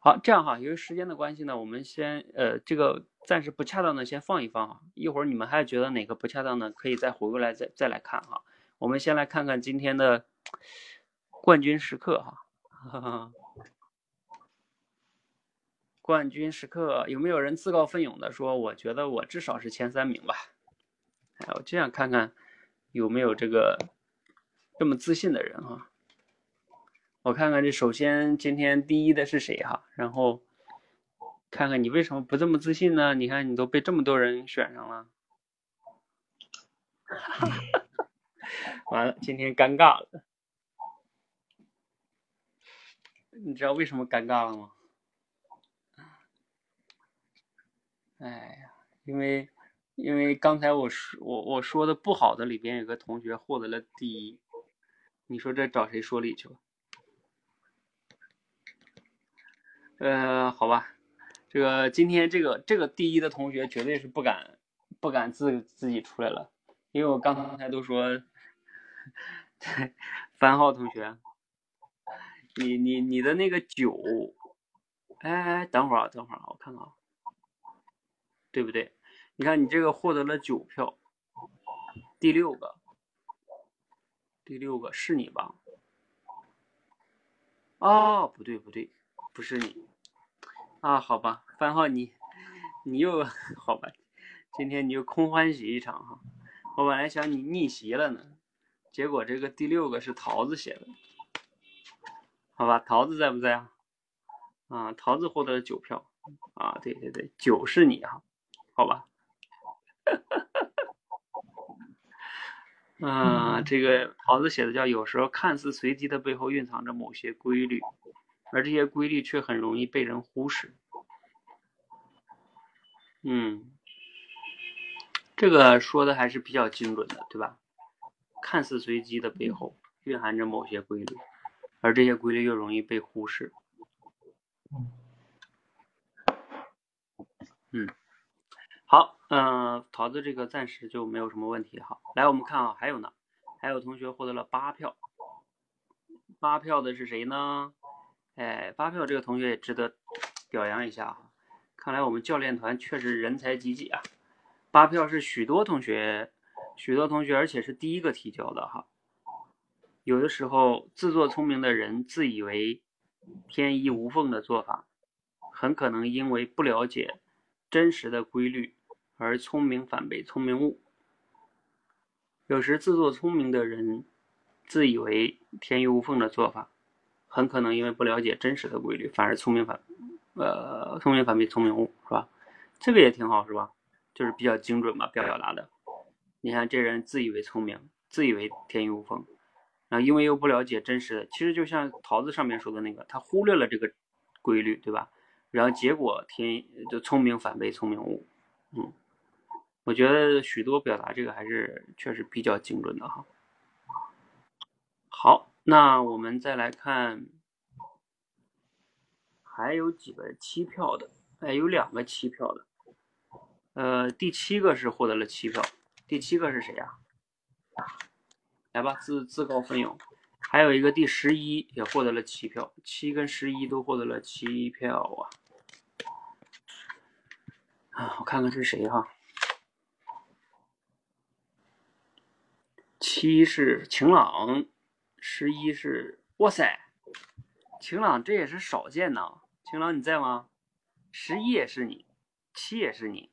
Speaker 1: 好，这样哈，由于时间的关系呢，我们先呃这个暂时不恰当的先放一放哈。一会儿你们还觉得哪个不恰当的，可以再回过来再再来看哈。我们先来看看今天的冠军时刻哈。冠军时刻有没有人自告奋勇的说，我觉得我至少是前三名吧？哎，我这样看看。有没有这个这么自信的人哈？我看看这，首先今天第一的是谁哈？然后看看你为什么不这么自信呢？你看你都被这么多人选上了，完了，今天尴尬了。你知道为什么尴尬了吗？哎呀，因为。因为刚才我说我我说的不好的里边有个同学获得了第一，你说这找谁说理去吧？呃，好吧，这个今天这个这个第一的同学绝对是不敢不敢自自己出来了，因为我刚才都说，番号同学，你你你的那个九，哎，等会儿啊，等会儿啊，我看看啊，对不对？你看，你这个获得了九票，第六个，第六个是你吧？哦，不对不对，不是你啊，好吧，番号你，你又好吧，今天你就空欢喜一场哈。我本来想你逆袭了呢，结果这个第六个是桃子写的，好吧，桃子在不在啊？啊，桃子获得了九票啊，对对对，九是你哈，好吧。啊，这个桃子写的叫有时候看似随机的背后蕴藏着某些规律，而这些规律却很容易被人忽视。嗯，这个说的还是比较精准的，对吧？看似随机的背后蕴含着某些规律，而这些规律又容易被忽视。嗯，好，嗯，桃子这个暂时就没有什么问题哈。来，我们看啊，还有呢，还有同学获得了八票，八票的是谁呢？哎，八票这个同学也值得表扬一下啊。看来我们教练团确实人才济济啊。八票是许多同学，许多同学，而且是第一个提交的哈。有的时候自作聪明的人自以为天衣无缝的做法，很可能因为不了解。真实的规律，而聪明反被聪明误。有时自作聪明的人，自以为天衣无缝的做法，很可能因为不了解真实的规律，反而聪明反，呃，聪明反被聪明误，是吧？这个也挺好，是吧？就是比较精准嘛，表表达的。你看这人自以为聪明，自以为天衣无缝，啊，因为又不了解真实的，其实就像桃子上面说的那个，他忽略了这个规律，对吧？然后结果天就聪明反被聪明误，嗯，我觉得许多表达这个还是确实比较精准的哈。好，那我们再来看，还有几个七票的，哎，有两个七票的，呃，第七个是获得了七票，第七个是谁呀？来吧，自自告奋勇。还有一个第十一也获得了七票，七跟十一都获得了七票啊！啊，我看看是谁哈？七是晴朗，十一是哇塞，晴朗这也是少见呐！晴朗你在吗？十一也是你，七也是你，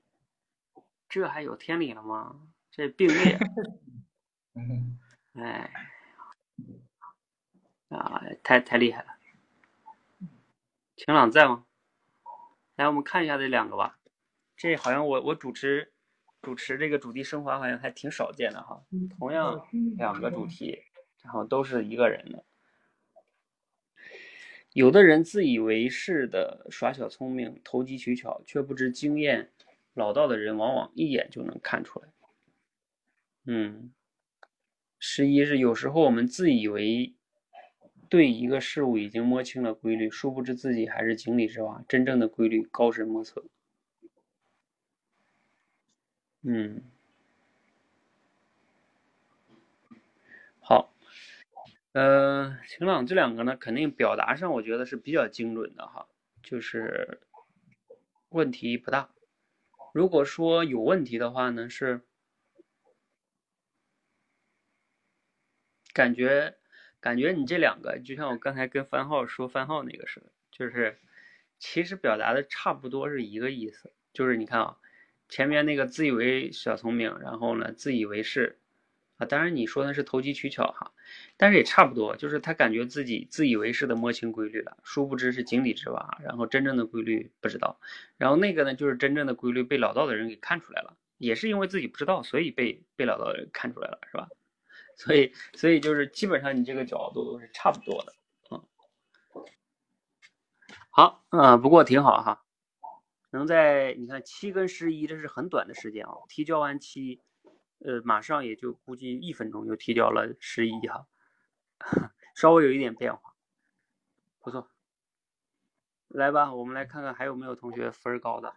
Speaker 1: 这还有天理了吗？这并列，哎。啊，太太厉害了！晴朗在吗？来，我们看一下这两个吧。这好像我我主持主持这个主题升华，好像还挺少见的哈。同样两个主题，然后都是一个人的。有的人自以为是的耍小聪明、投机取巧，却不知经验老道的人往往一眼就能看出来。嗯，十一是有时候我们自以为。对一个事物已经摸清了规律，殊不知自己还是井底之蛙。真正的规律高深莫测。嗯，好，呃，晴朗这两个呢，肯定表达上我觉得是比较精准的哈，就是问题不大。如果说有问题的话呢，是感觉。感觉你这两个就像我刚才跟番号说番号那个似的，就是其实表达的差不多是一个意思。就是你看啊，前面那个自以为小聪明，然后呢自以为是啊，当然你说的是投机取巧哈，但是也差不多，就是他感觉自己自以为是的摸清规律了，殊不知是井底之蛙，然后真正的规律不知道。然后那个呢，就是真正的规律被老道的人给看出来了，也是因为自己不知道，所以被被老道人看出来了，是吧？所以，所以就是基本上你这个角度都是差不多的，嗯，好，嗯，不过挺好哈，能在你看七跟十一，这是很短的时间啊，提交完七，呃，马上也就估计一分钟就提交了十一哈，稍微有一点变化，不错，来吧，我们来看看还有没有同学分高的，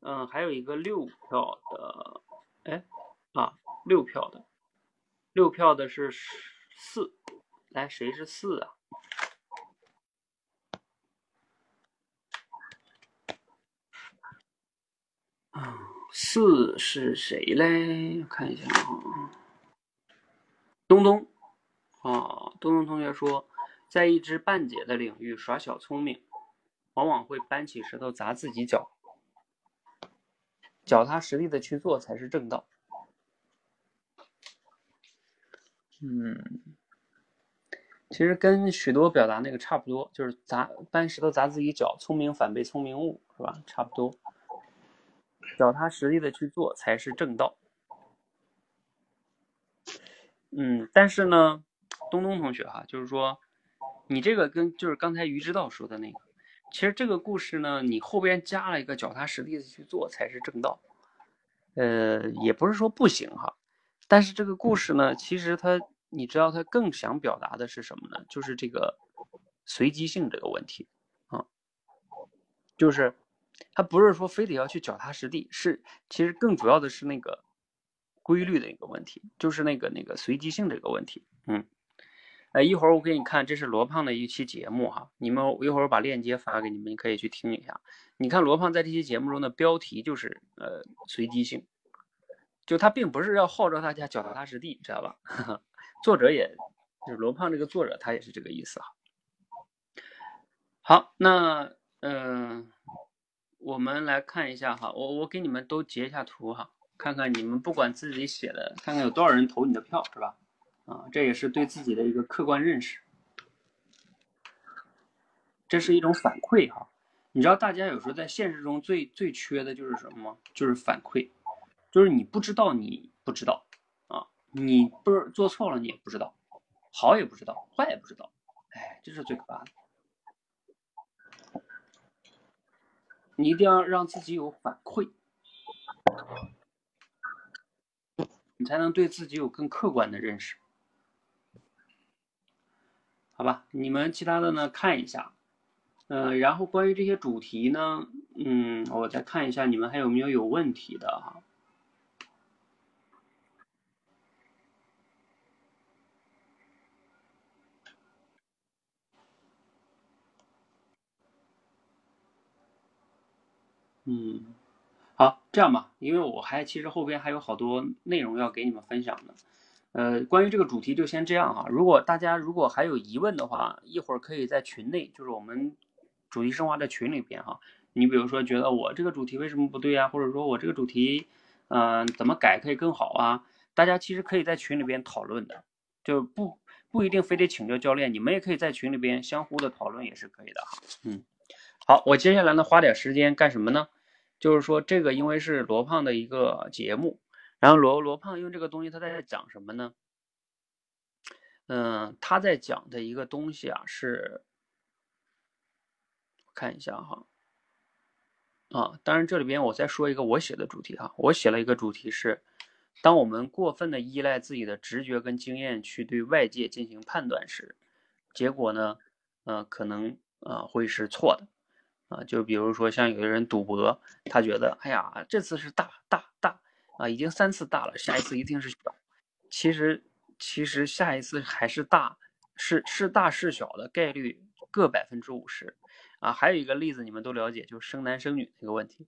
Speaker 1: 嗯，还有一个六票的，哎。啊，六票的，六票的是四，来，谁是四啊？啊，四是谁嘞？看一下啊，东东，啊，东东同学说，在一知半解的领域耍小聪明，往往会搬起石头砸自己脚，脚踏实地的去做才是正道。嗯，其实跟许多表达那个差不多，就是砸搬石头砸自己脚，聪明反被聪明误，是吧？差不多，脚踏实地的去做才是正道。嗯，但是呢，东东同学哈，就是说，你这个跟就是刚才于知道说的那个，其实这个故事呢，你后边加了一个脚踏实地的去做才是正道。呃，也不是说不行哈，但是这个故事呢，其实它，你知道它更想表达的是什么呢？就是这个随机性这个问题啊，就是他不是说非得要去脚踏实地，是其实更主要的是那个规律的一个问题，就是那个那个随机性这个问题。嗯，哎，一会儿我给你看，这是罗胖的一期节目哈，你们一会儿把链接发给你们，你可以去听一下。你看罗胖在这期节目中的标题就是呃随机性，就他并不是要号召大家脚踏实地，知道吧？作者也就是罗胖这个作者，他也是这个意思哈。好，那嗯，我们来看一下哈，我我给你们都截一下图哈，看看你们不管自己写的，看看有多少人投你的票是吧？啊，这也是对自己的一个客观认识，这是一种反馈哈。你知道大家有时候在现实中最最缺的就是什么吗？就是反馈，就是你不知道你不知道啊，你不是做错了你也不知道，好也不知道，坏也不知道，哎，这是最可怕的。你一定要让自己有反馈，你才能对自己有更客观的认识，好吧？你们其他的呢，看一下。嗯，然后关于这些主题呢，嗯，我再看一下你们还有没有有问题的哈。嗯，好，这样吧，因为我还其实后边还有好多内容要给你们分享的。呃，关于这个主题就先这样哈。如果大家如果还有疑问的话，一会儿可以在群内，就是我们。主题升华的群里边哈，你比如说觉得我这个主题为什么不对啊，或者说我这个主题，嗯，怎么改可以更好啊？大家其实可以在群里边讨论的，就不不一定非得请教教练，你们也可以在群里边相互的讨论也是可以的哈。嗯，好，我接下来呢花点时间干什么呢？就是说这个因为是罗胖的一个节目，然后罗罗胖用这个东西他在讲什么呢？嗯，他在讲的一个东西啊是。看一下哈，啊，当然这里边我再说一个我写的主题哈，我写了一个主题是，当我们过分的依赖自己的直觉跟经验去对外界进行判断时，结果呢，呃，可能呃会是错的，啊，就比如说像有的人赌博，他觉得，哎呀，这次是大大大啊，已经三次大了，下一次一定是小，其实其实下一次还是大，是是大是小的概率各百分之五十。啊，还有一个例子，你们都了解，就是生男生女这个问题，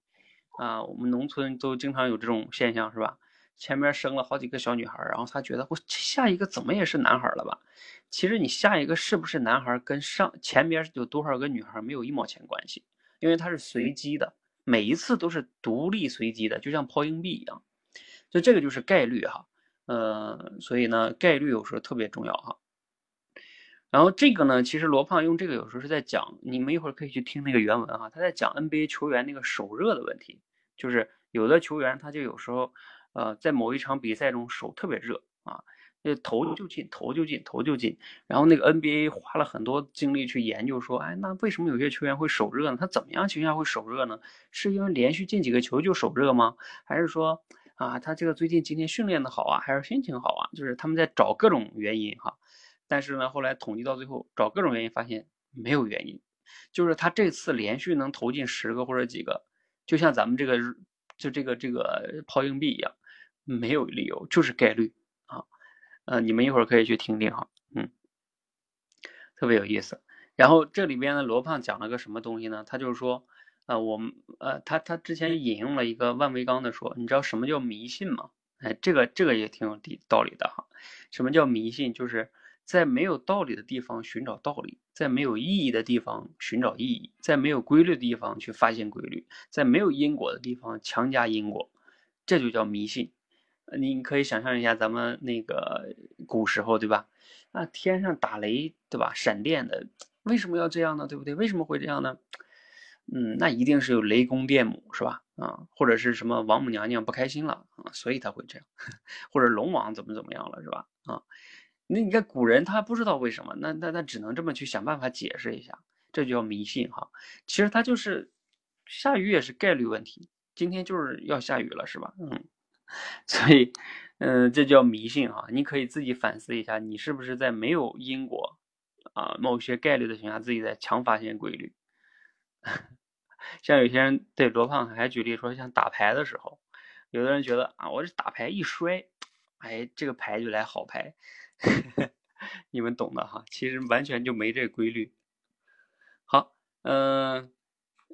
Speaker 1: 啊，我们农村都经常有这种现象，是吧？前面生了好几个小女孩，然后他觉得我下一个怎么也是男孩了吧？其实你下一个是不是男孩，跟上前边有多少个女孩没有一毛钱关系，因为它是随机的，每一次都是独立随机的，就像抛硬币一样，就这个就是概率哈，呃，所以呢，概率有时候特别重要哈。然后这个呢，其实罗胖用这个有时候是在讲，你们一会儿可以去听那个原文哈，他在讲 NBA 球员那个手热的问题，就是有的球员他就有时候，呃，在某一场比赛中手特别热啊，那投就进，投就进，投就进。然后那个 NBA 花了很多精力去研究说，哎，那为什么有些球员会手热呢？他怎么样情况下会手热呢？是因为连续进几个球就手热吗？还是说啊，他这个最近今天训练的好啊，还是心情好啊？就是他们在找各种原因哈。但是呢，后来统计到最后，找各种原因发现没有原因，就是他这次连续能投进十个或者几个，就像咱们这个就这个这个抛硬币一样，没有理由，就是概率啊。呃，你们一会儿可以去听听哈，嗯，特别有意思。然后这里边呢，罗胖讲了个什么东西呢？他就是说，呃，我们呃，他他之前引用了一个万维钢的说，你知道什么叫迷信吗？哎，这个这个也挺有道理的哈。什么叫迷信？就是。在没有道理的地方寻找道理，在没有意义的地方寻找意义，在没有规律的地方去发现规律，在没有因果的地方强加因果，这就叫迷信。你可以想象一下，咱们那个古时候，对吧？啊，天上打雷，对吧？闪电的，为什么要这样呢？对不对？为什么会这样呢？嗯，那一定是有雷公电母，是吧？啊，或者是什么王母娘娘不开心了啊，所以他会这样，或者龙王怎么怎么样了，是吧？啊，那你看古人他不知道为什么，那那那只能这么去想办法解释一下，这就叫迷信哈。其实他就是下雨也是概率问题，今天就是要下雨了，是吧？嗯，所以嗯，这叫迷信啊。你可以自己反思一下，你是不是在没有因果啊某些概率的情况下，自己在强发现规律。像有些人对罗胖还举例说，像打牌的时候，有的人觉得啊，我这打牌一摔，哎，这个牌就来好牌，你们懂的哈。其实完全就没这规律。好，嗯，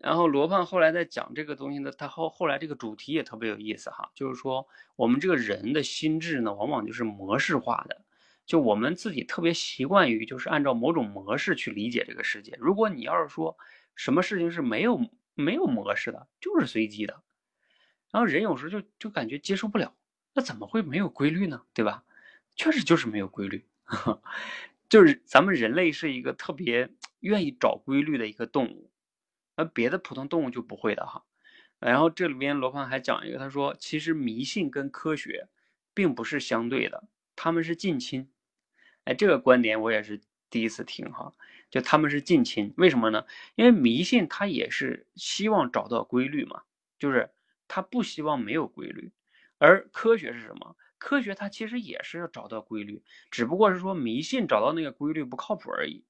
Speaker 1: 然后罗胖后来在讲这个东西呢，他后后来这个主题也特别有意思哈，就是说我们这个人的心智呢，往往就是模式化的，就我们自己特别习惯于就是按照某种模式去理解这个世界。如果你要是说什么事情是没有。没有模式的，就是随机的。然后人有时候就就感觉接受不了，那怎么会没有规律呢？对吧？确实就是没有规律，就是咱们人类是一个特别愿意找规律的一个动物，而别的普通动物就不会的哈。然后这里边罗胖还讲一个，他说其实迷信跟科学并不是相对的，他们是近亲。哎，这个观点我也是第一次听哈。就他们是近亲，为什么呢？因为迷信它也是希望找到规律嘛，就是他不希望没有规律。而科学是什么？科学它其实也是要找到规律，只不过是说迷信找到那个规律不靠谱而已，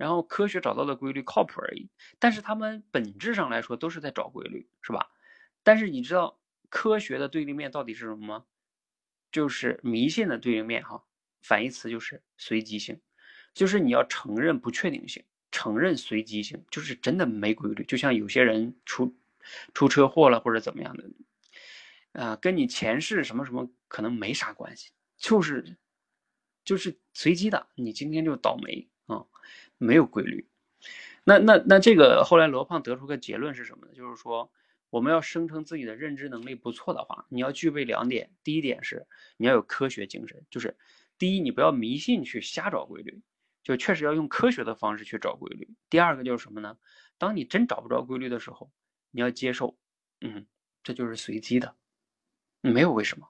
Speaker 1: 然后科学找到的规律靠谱而已。但是他们本质上来说都是在找规律，是吧？但是你知道科学的对立面到底是什么吗？就是迷信的对立面哈，反义词就是随机性。就是你要承认不确定性，承认随机性，就是真的没规律。就像有些人出出车祸了或者怎么样的，啊，跟你前世什么什么可能没啥关系，就是就是随机的，你今天就倒霉，没有规律。那那那这个后来罗胖得出个结论是什么呢？就是说我们要声称自己的认知能力不错的话，你要具备两点。第一点是你要有科学精神，就是第一你不要迷信去瞎找规律。就确实要用科学的方式去找规律。第二个就是什么呢？当你真找不着规律的时候，你要接受，嗯，这就是随机的，没有为什么。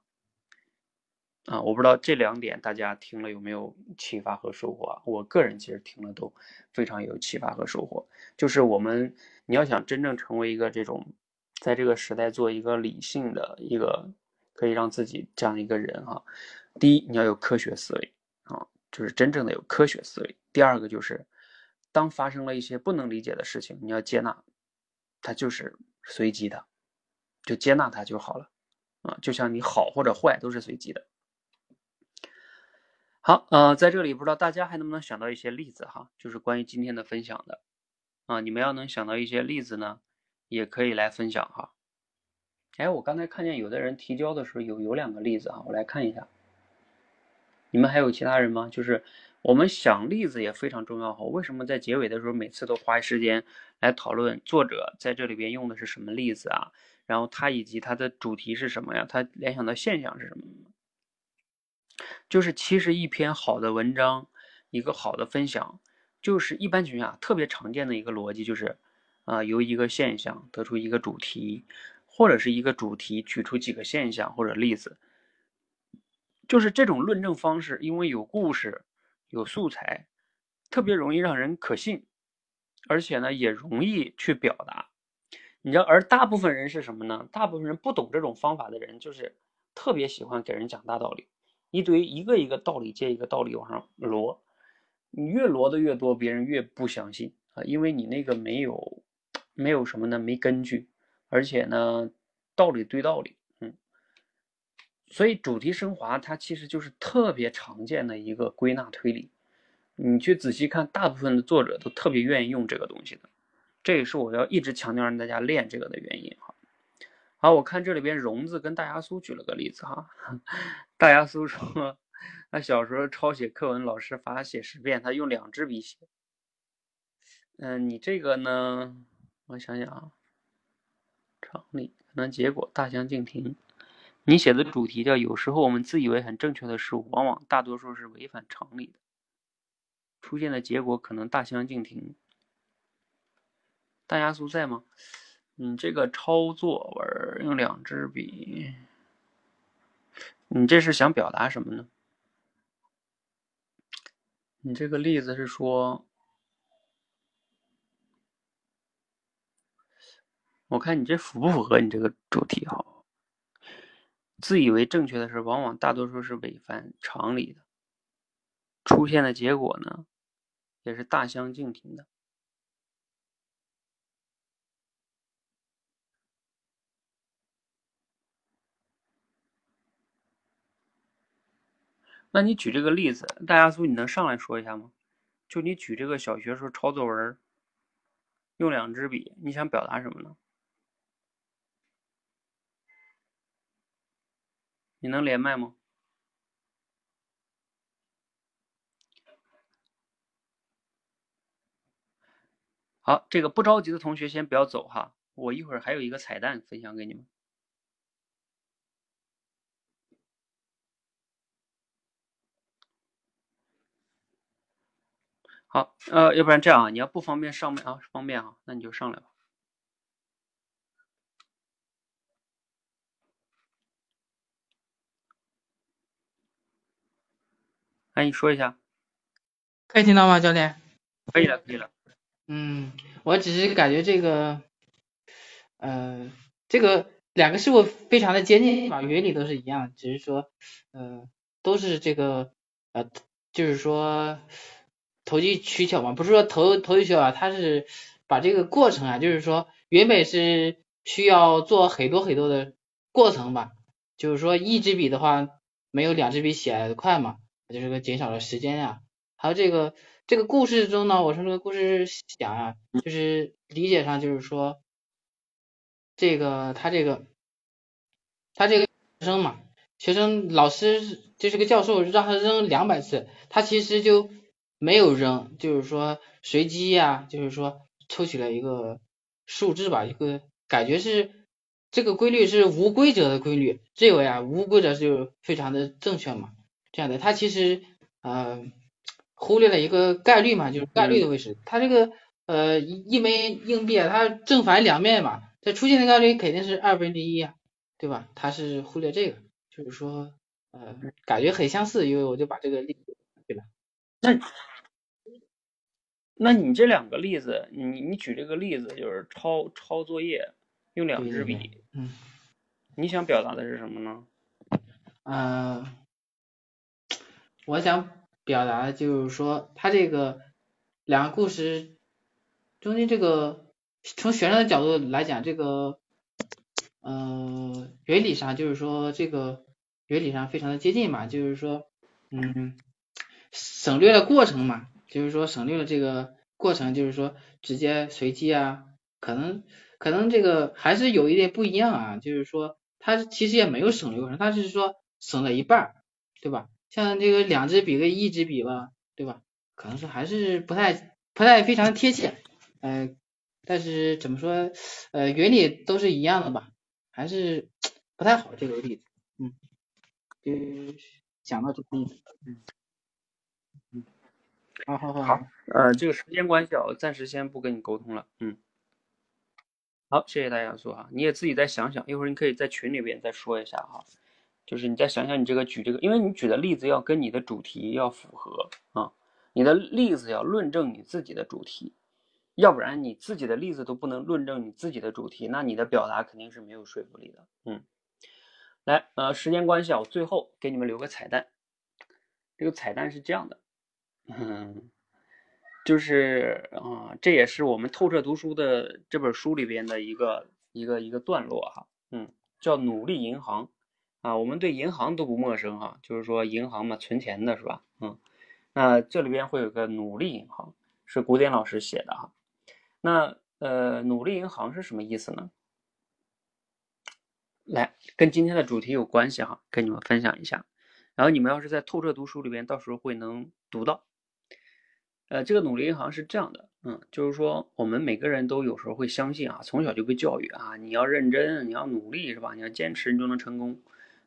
Speaker 1: 啊，我不知道这两点大家听了有没有启发和收获啊？我个人其实听了都非常有启发和收获。就是我们你要想真正成为一个这种，在这个时代做一个理性的一个可以让自己这样一个人哈，第一你要有科学思维啊。就是真正的有科学思维。第二个就是，当发生了一些不能理解的事情，你要接纳，它就是随机的，就接纳它就好了。啊，就像你好或者坏都是随机的。好，呃，在这里不知道大家还能不能想到一些例子哈，就是关于今天的分享的。啊，你们要能想到一些例子呢，也可以来分享哈。哎，我刚才看见有的人提交的时候有有两个例子哈，我来看一下。你们还有其他人吗？就是我们想例子也非常重要哈。为什么在结尾的时候每次都花时间来讨论作者在这里边用的是什么例子啊？然后他以及他的主题是什么呀？他联想到现象是什么？就是其实一篇好的文章，一个好的分享，就是一般情况下特别常见的一个逻辑，就是啊由一个现象得出一个主题，或者是一个主题举出几个现象或者例子。就是这种论证方式，因为有故事、有素材，特别容易让人可信，而且呢也容易去表达。你知道，而大部分人是什么呢？大部分人不懂这种方法的人，就是特别喜欢给人讲大道理，一堆一个一个道理接一个道理往上摞，你越摞的越多，别人越不相信啊，因为你那个没有没有什么呢？没根据，而且呢道理对道理。嗯所以主题升华，它其实就是特别常见的一个归纳推理。你去仔细看，大部分的作者都特别愿意用这个东西的。这也是我要一直强调让大家练这个的原因哈。好，我看这里边荣子跟大牙苏举了个例子哈。大牙苏说，他小时候抄写课文，老师罚写十遍，他用两支笔写。嗯，你这个呢？我想想啊，常理可能结果大相径庭。你写的主题叫“有时候我们自以为很正确的事物，往往大多数是违反常理的，出现的结果可能大相径庭”。大家苏在吗？你这个抄作文用两支笔，你这是想表达什么呢？你这个例子是说，我看你这符不符合你这个主题哈？自以为正确的事，往往大多数是违反常理的，出现的结果呢，也是大相径庭的。那你举这个例子，大家苏，你能上来说一下吗？就你举这个小学时候抄作文，用两支笔，你想表达什么呢？你能连麦吗？好，这个不着急的同学先不要走哈，我一会儿还有一个彩蛋分享给你们。好，呃，要不然这样啊，你要不方便上麦啊，方便啊，那你就上来吧。哎，你说一下。
Speaker 5: 可以听到吗，教练？
Speaker 1: 可以了，可以了。
Speaker 5: 嗯，我只是感觉这个，呃，这个两个事物非常的接近嘛，原理都是一样，只是说，呃，都是这个，呃，就是说。投机取巧嘛，不是说投投机取巧啊，他是把这个过程啊，就是说原本是需要做很多很多的过程吧，就是说一支笔的话没有两支笔写的快嘛，就是个减少了时间呀。还有这个这个故事中呢，我从这个故事想啊，就是理解上就是说这个他这个他这个学生嘛，学生老师就是个教授让他扔两百次，他其实就。没有扔，就是说随机呀，就是说抽取了一个数字吧，一个感觉是这个规律是无规则的规律，这个呀无规则就非常的正确嘛，这样的，它其实呃忽略了一个概率嘛，就是概率的位置，它这个呃一枚硬币啊，它正反两面嘛，它出现的概率肯定是二分之一呀，对吧？它是忽略这个，就是说呃感觉很相似，因为我就把这个例子对吧？
Speaker 1: 那。那你这两个例子，你你举这个例子就是抄抄作业用两支笔，
Speaker 5: 嗯，
Speaker 1: 你想表达的是什么呢？
Speaker 5: 嗯，我想表达的就是说，他这个两个故事中间这个从学生的角度来讲，这个呃原理上就是说这个原理上非常的接近嘛，就是说嗯省略了过程嘛。就是说省略了这个过程，就是说直接随机啊，可能可能这个还是有一点不一样啊，就是说它其实也没有省略过程，它是说省了一半，对吧？像这个两支笔跟一支笔吧，对吧？可能是还是不太不太非常贴切，呃，但是怎么说，呃，原理都是一样的吧，还是不太好这个例子，嗯，就讲到这个例子，嗯。好好好，
Speaker 1: 呃，这个时间关系啊，我暂时先不跟你沟通了。嗯，好，谢谢大家说哈，你也自己再想想，一会儿你可以在群里边再说一下哈，就是你再想想你这个举这个，因为你举的例子要跟你的主题要符合啊，你的例子要论证你自己的主题，要不然你自己的例子都不能论证你自己的主题，那你的表达肯定是没有说服力的。嗯，来，呃，时间关系啊，我最后给你们留个彩蛋，这个彩蛋是这样的。嗯，就是啊，这也是我们透彻读书的这本书里边的一个一个一个段落哈，嗯，叫努力银行啊，我们对银行都不陌生哈，就是说银行嘛，存钱的是吧？嗯，那这里边会有个努力银行，是古典老师写的哈，那呃，努力银行是什么意思呢？来，跟今天的主题有关系哈，跟你们分享一下，然后你们要是在透彻读书里边，到时候会能读到。呃，这个努力银行是这样的，嗯，就是说我们每个人都有时候会相信啊，从小就被教育啊，你要认真，你要努力，是吧？你要坚持，你就能成功。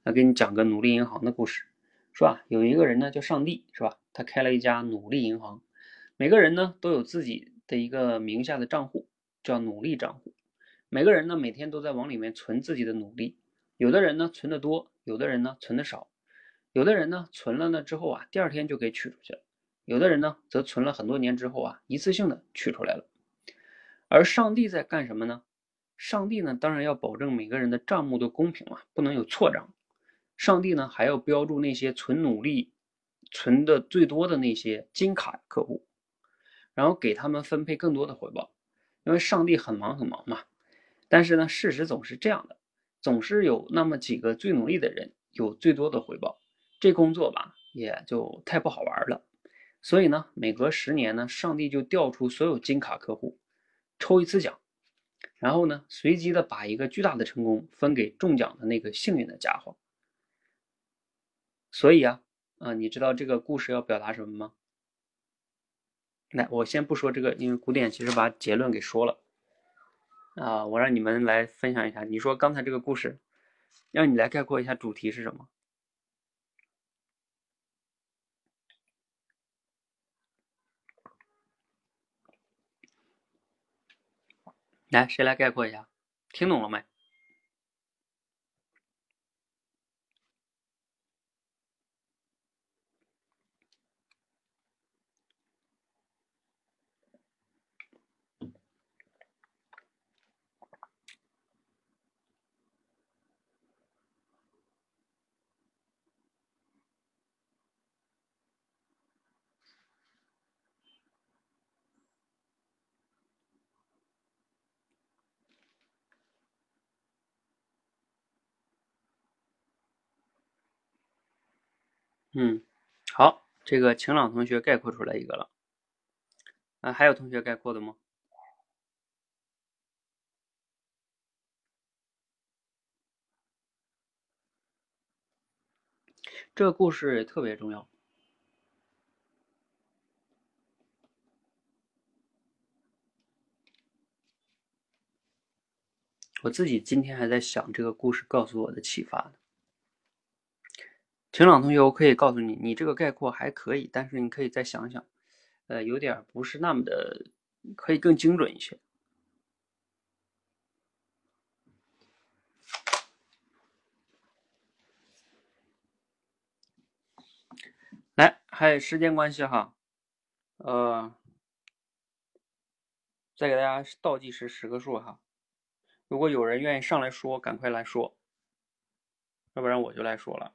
Speaker 1: 那给你讲个努力银行的故事，是吧？有一个人呢叫上帝，是吧？他开了一家努力银行，每个人呢都有自己的一个名下的账户，叫努力账户。每个人呢每天都在往里面存自己的努力，有的人呢存的多，有的人呢存的少，有的人呢存了呢之后啊，第二天就给取出去了，有的人呢则存了很多年之后啊，一次性的取出来了。而上帝在干什么呢？上帝呢当然要保证每个人的账目都公平嘛，不能有错账。上帝呢还要标注那些存努力。存的最多的那些金卡客户，然后给他们分配更多的回报，因为上帝很忙很忙嘛。但是呢，事实总是这样的，总是有那么几个最努力的人有最多的回报，这工作吧也就太不好玩了。所以呢，每隔十年呢，上帝就调出所有金卡客户，抽一次奖，然后呢，随机的把一个巨大的成功分给中奖的那个幸运的家伙。所以啊。啊，你知道这个故事要表达什么吗？来，我先不说这个，因为古典其实把结论给说了。啊，我让你们来分享一下。你说刚才这个故事，让你来概括一下主题是什么？来，谁来概括一下？听懂了没？嗯，好，这个晴朗同学概括出来一个了，啊，还有同学概括的吗？这个故事也特别重要，我自己今天还在想这个故事告诉我的启发呢。晴朗同学，我可以告诉你，你这个概括还可以，但是你可以再想想，呃，有点不是那么的，可以更精准一些。来，还有时间关系哈，呃，再给大家倒计时十个数哈，如果有人愿意上来说，赶快来说，要不然我就来说了。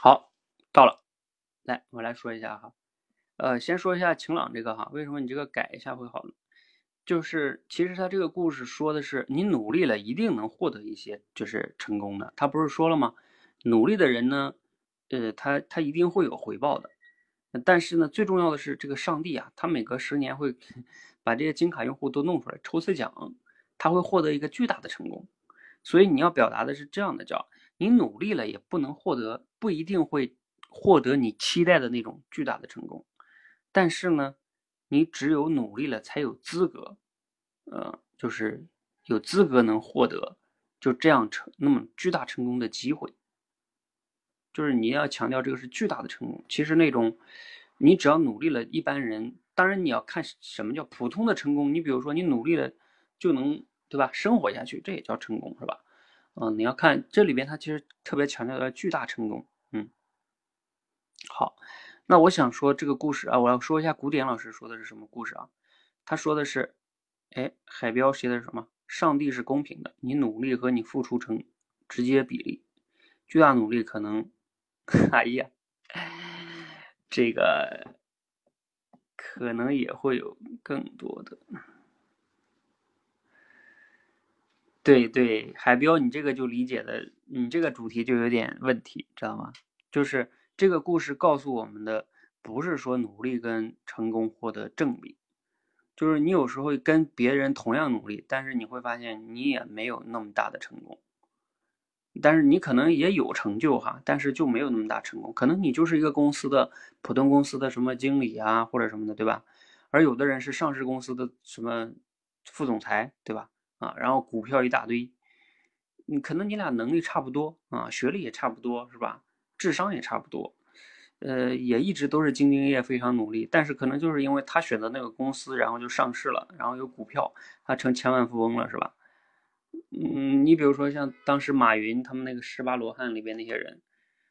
Speaker 1: 好，到了，来，我来说一下哈，呃，先说一下晴朗这个哈，为什么你这个改一下会好呢？就是其实他这个故事说的是你努力了一定能获得一些就是成功的，他不是说了吗？努力的人呢，呃，他他一定会有回报的，但是呢，最重要的是这个上帝啊，他每隔十年会把这些金卡用户都弄出来抽次奖，他会获得一个巨大的成功，所以你要表达的是这样的叫。你努力了也不能获得，不一定会获得你期待的那种巨大的成功。但是呢，你只有努力了才有资格，呃，就是有资格能获得就这样成那么巨大成功的机会。就是你要强调这个是巨大的成功。其实那种你只要努力了，一般人当然你要看什么叫普通的成功。你比如说你努力了就能对吧生活下去，这也叫成功是吧？嗯，你要看这里边，它其实特别强调的巨大成功。好，那我想说这个故事啊，我要说一下古典老师说的是什么故事啊？他说的是，哎，海标写的是什么？上帝是公平的，你努力和你付出成直接比例，巨大努力可能，哎呀，这个可能也会有更多的。对对，海标，你这个就理解的，你这个主题就有点问题，知道吗？就是这个故事告诉我们的，不是说努力跟成功获得正比，就是你有时候跟别人同样努力，但是你会发现你也没有那么大的成功，但是你可能也有成就哈，但是就没有那么大成功。可能你就是一个公司的普通公司的什么经理啊，或者什么的，对吧？而有的人是上市公司的什么副总裁，对吧？啊，然后股票一大堆，你可能你俩能力差不多啊，学历也差不多，是吧？智商也差不多，呃，也一直都是兢兢业业，非常努力。但是可能就是因为他选择那个公司，然后就上市了，然后有股票，他成千万富翁了，是吧？嗯，你比如说像当时马云他们那个十八罗汉里边那些人，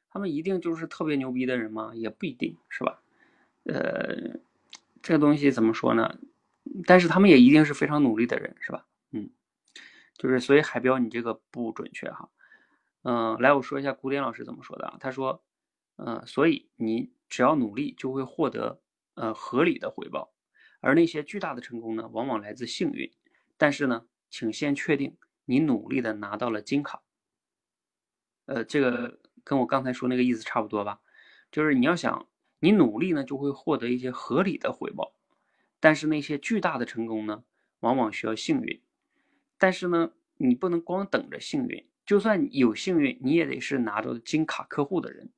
Speaker 1: 他们一定就是特别牛逼的人吗？也不一定是吧？呃，这个东西怎么说呢？但是他们也一定是非常努力的人，是吧？嗯，就是所以海标你这个不准确哈。嗯，来我说一下古典老师怎么说的啊？他说，嗯，所以你只要努力就会获得呃合理的回报，而那些巨大的成功呢，往往来自幸运。但是呢，请先确定。你努力的拿到了金卡，呃，这个跟我刚才说那个意思差不多吧？就是你要想你努力呢，就会获得一些合理的回报，但是那些巨大的成功呢，往往需要幸运。但是呢，你不能光等着幸运，就算有幸运，你也得是拿着金卡客户的人。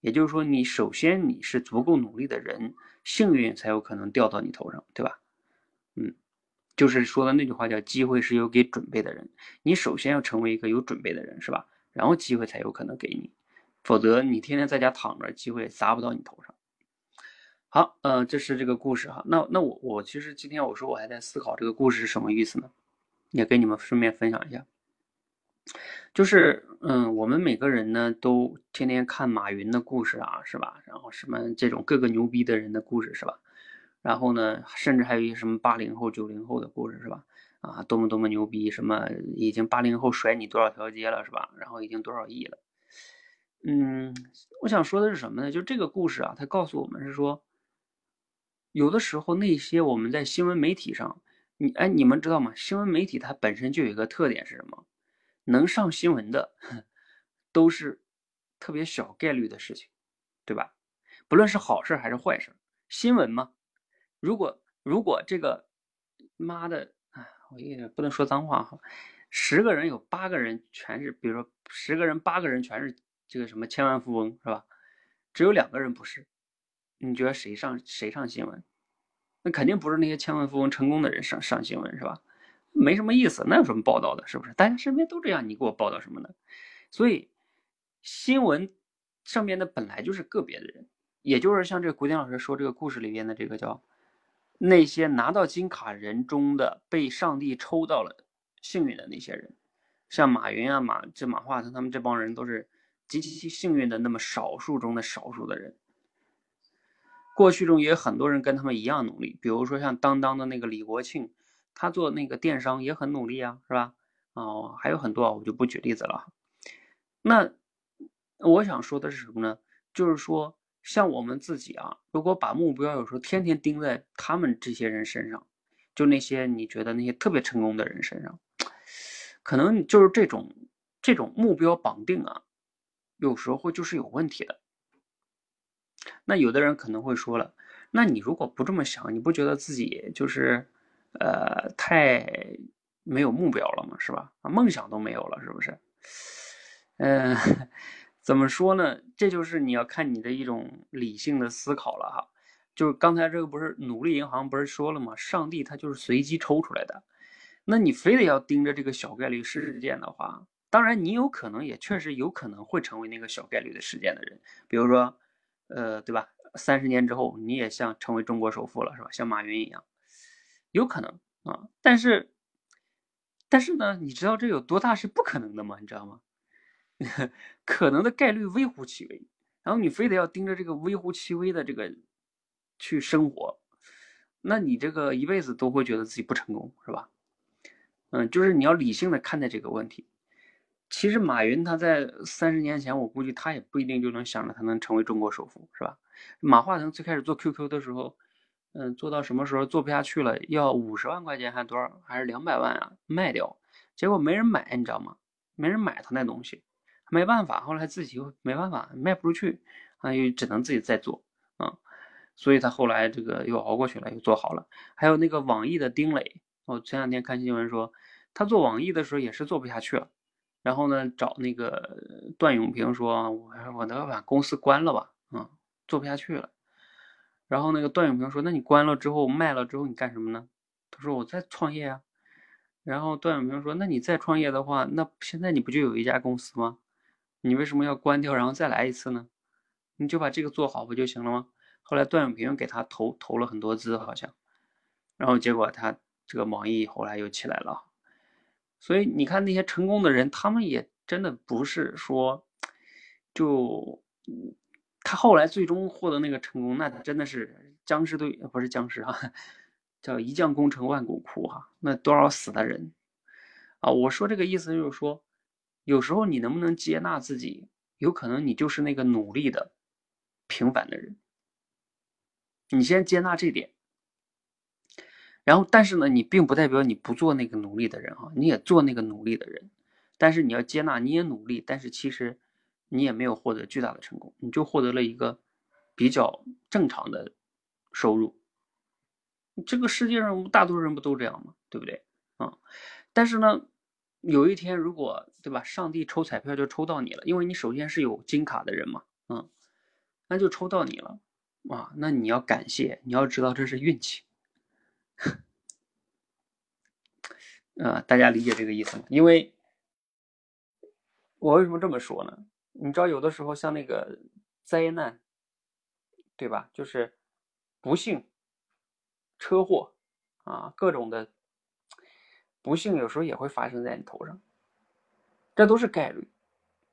Speaker 1: 也就是说，你首先你是足够努力的人，幸运才有可能掉到你头上，对吧？嗯。就是说的那句话叫“机会是有给准备的人”，你首先要成为一个有准备的人，是吧？然后机会才有可能给你，否则你天天在家躺着，机会砸不到你头上。好，呃，这是这个故事哈。那那我我其实今天我说我还在思考这个故事是什么意思呢？也跟你们顺便分享一下，就是嗯，我们每个人呢都天天看马云的故事啊，是吧？然后什么这种各个牛逼的人的故事，是吧？然后呢，甚至还有一些什么八零后、九零后的故事，是吧？啊，多么多么牛逼，什么已经八零后甩你多少条街了，是吧？然后已经多少亿了。嗯，我想说的是什么呢？就这个故事啊，它告诉我们是说，有的时候那些我们在新闻媒体上，你哎，你们知道吗？新闻媒体它本身就有一个特点是什么？能上新闻的都是特别小概率的事情，对吧？不论是好事还是坏事，新闻嘛。如果如果这个妈的，哎，我也不能说脏话哈，十个人有八个人全是，比如说十个人八个人全是这个什么千万富翁是吧？只有两个人不是，你觉得谁上谁上新闻？那肯定不是那些千万富翁成功的人上上新闻是吧？没什么意思，那有什么报道的？是不是？大家身边都这样，你给我报道什么呢？所以新闻上面的本来就是个别的人，也就是像这个古典老师说这个故事里边的这个叫。那些拿到金卡人中的被上帝抽到了幸运的那些人，像马云啊、马这马化腾他们这帮人都是极其幸运的那么少数中的少数的人。过去中也有很多人跟他们一样努力，比如说像当当的那个李国庆，他做那个电商也很努力啊，是吧？哦，还有很多，我就不举例子了。那我想说的是什么呢？就是说。像我们自己啊，如果把目标有时候天天盯在他们这些人身上，就那些你觉得那些特别成功的人身上，可能就是这种这种目标绑定啊，有时候就是有问题的。那有的人可能会说了，那你如果不这么想，你不觉得自己就是呃太没有目标了嘛？是吧？啊，梦想都没有了，是不是？嗯。怎么说呢？这就是你要看你的一种理性的思考了哈。就是刚才这个不是努力银行不是说了吗？上帝他就是随机抽出来的。那你非得要盯着这个小概率事件的话，当然你有可能也确实有可能会成为那个小概率的事件的人。比如说，呃，对吧？三十年之后你也像成为中国首富了，是吧？像马云一样，有可能啊。但是，但是呢，你知道这有多大是不可能的吗？你知道吗？可能的概率微乎其微，然后你非得要盯着这个微乎其微的这个去生活，那你这个一辈子都会觉得自己不成功，是吧？嗯，就是你要理性的看待这个问题。其实马云他在三十年前，我估计他也不一定就能想着他能成为中国首富，是吧？马化腾最开始做 QQ 的时候，嗯，做到什么时候做不下去了，要五十万块钱还多少，还是两百万啊，卖掉，结果没人买，你知道吗？没人买他那东西。没办法，后来自己又没办法，卖不出去，啊，又只能自己再做，啊，所以他后来这个又熬过去了，又做好了。还有那个网易的丁磊，我前两天看新闻说，他做网易的时候也是做不下去了，然后呢，找那个段永平说：“我我得把公司关了吧，嗯，做不下去了。”然后那个段永平说：“那你关了之后卖了之后你干什么呢？”他说：“我在创业啊。”然后段永平说：“那你再创业的话，那现在你不就有一家公司吗？你为什么要关掉然后再来一次呢？你就把这个做好不就行了吗？”后来段永平给他投投了很多资，好像，然后结果他这个网易后来又起来了。所以你看那些成功的人，他们也真的不是说就。他后来最终获得那个成功，那真的是僵尸队，不是僵尸啊，叫一将功成万骨枯哈，那多少死的人啊！我说这个意思就是说，有时候你能不能接纳自己，有可能你就是那个努力的平凡的人，你先接纳这点，然后但是呢，你并不代表你不做那个努力的人啊，你也做那个努力的人，但是你要接纳，你也努力，但是其实。你也没有获得巨大的成功，你就获得了一个比较正常的收入。这个世界上大多数人不都这样吗？对不对？啊，但是呢，有一天如果对吧，上帝抽彩票就抽到你了，因为你首先是有金卡的人嘛，嗯，那就抽到你了啊，那你要感谢，你要知道这是运气。啊，大家理解这个意思吗？因为我为什么这么说呢？你知道，有的时候像那个灾难，对吧？就是不幸、车祸啊，各种的不幸，有时候也会发生在你头上，这都是概率。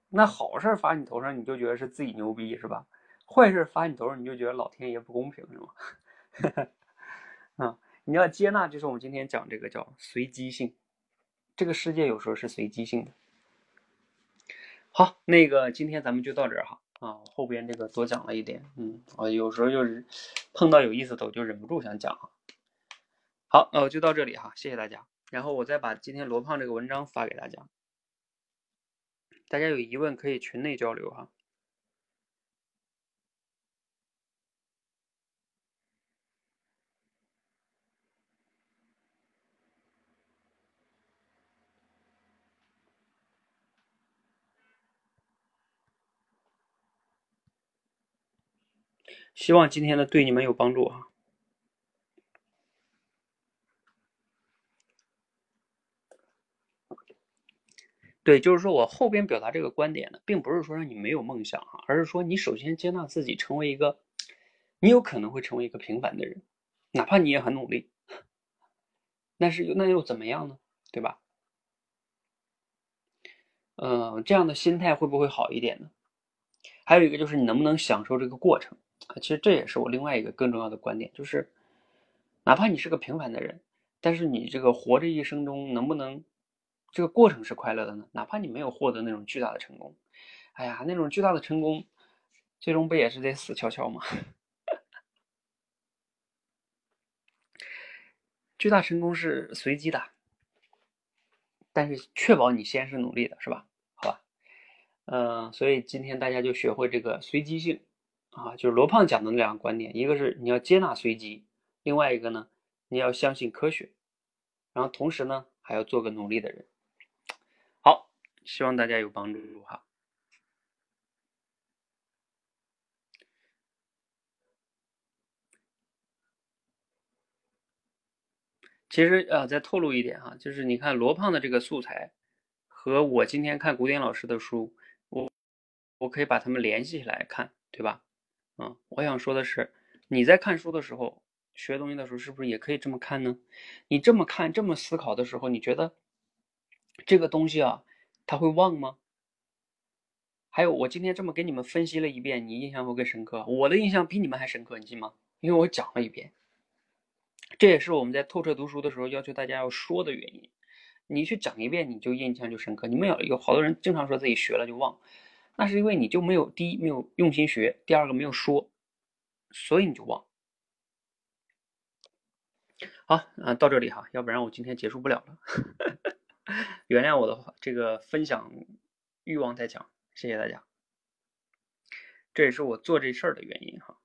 Speaker 1: 那好事发你头上，你就觉得是自己牛逼，是吧？坏事发你头上，你就觉得老天爷不公平，是吗？啊，你要接纳，就是我们今天讲这个叫随机性。这个世界有时候是随机性的。好，那个今天咱们就到这儿哈啊，后边这个多讲了一点，嗯，啊有时候就是碰到有意思的，我就忍不住想讲啊。好，那我就到这里哈，谢谢大家。然后我再把今天罗胖这个文章发给大家，大家有疑问可以群内交流哈。希望今天的对你们有帮助啊。对，就是说我后边表达这个观点呢，并不是说让你没有梦想哈，而是说你首先接纳自己成为一个，你有可能会成为一个平凡的人，哪怕你也很努力，那是那又怎么样呢？对吧？嗯，这样的心态会不会好一点呢？还有一个就是你能不能享受这个过程？其实这也是我另外一个更重要的观点，就是哪怕你是个平凡的人，但是你这个活着一生中能不能这个过程是快乐的呢？哪怕你没有获得那种巨大的成功，哎呀，那种巨大的成功，最终不也是得死翘翘吗？巨大成功是随机的，但是确保你先是努力的，是吧？好吧，嗯，所以今天大家就学会这个随机性。啊，就是罗胖讲的那两个观点，一个是你要接纳随机，另外一个呢，你要相信科学，然后同时呢，还要做个努力的人。好，希望大家有帮助哈。其实呃，再透露一点哈，就是你看罗胖的这个素材和我今天看古典老师的书，我我可以把他们联系起来看，对吧？嗯，我想说的是，你在看书的时候，学东西的时候，是不是也可以这么看呢？你这么看、这么思考的时候，你觉得这个东西啊，他会忘吗？还有，我今天这么给你们分析了一遍，你印象会更深刻。我的印象比你们还深刻，你信吗？因为我讲了一遍。这也是我们在透彻读书的时候要求大家要说的原因。你去讲一遍，你就印象就深刻。你们有有好多人经常说自己学了就忘。那是因为你就没有第一没有用心学，第二个没有说，所以你就忘。好，啊，到这里哈，要不然我今天结束不了了。原谅我的话这个分享欲望太强，谢谢大家。这也是我做这事儿的原因哈。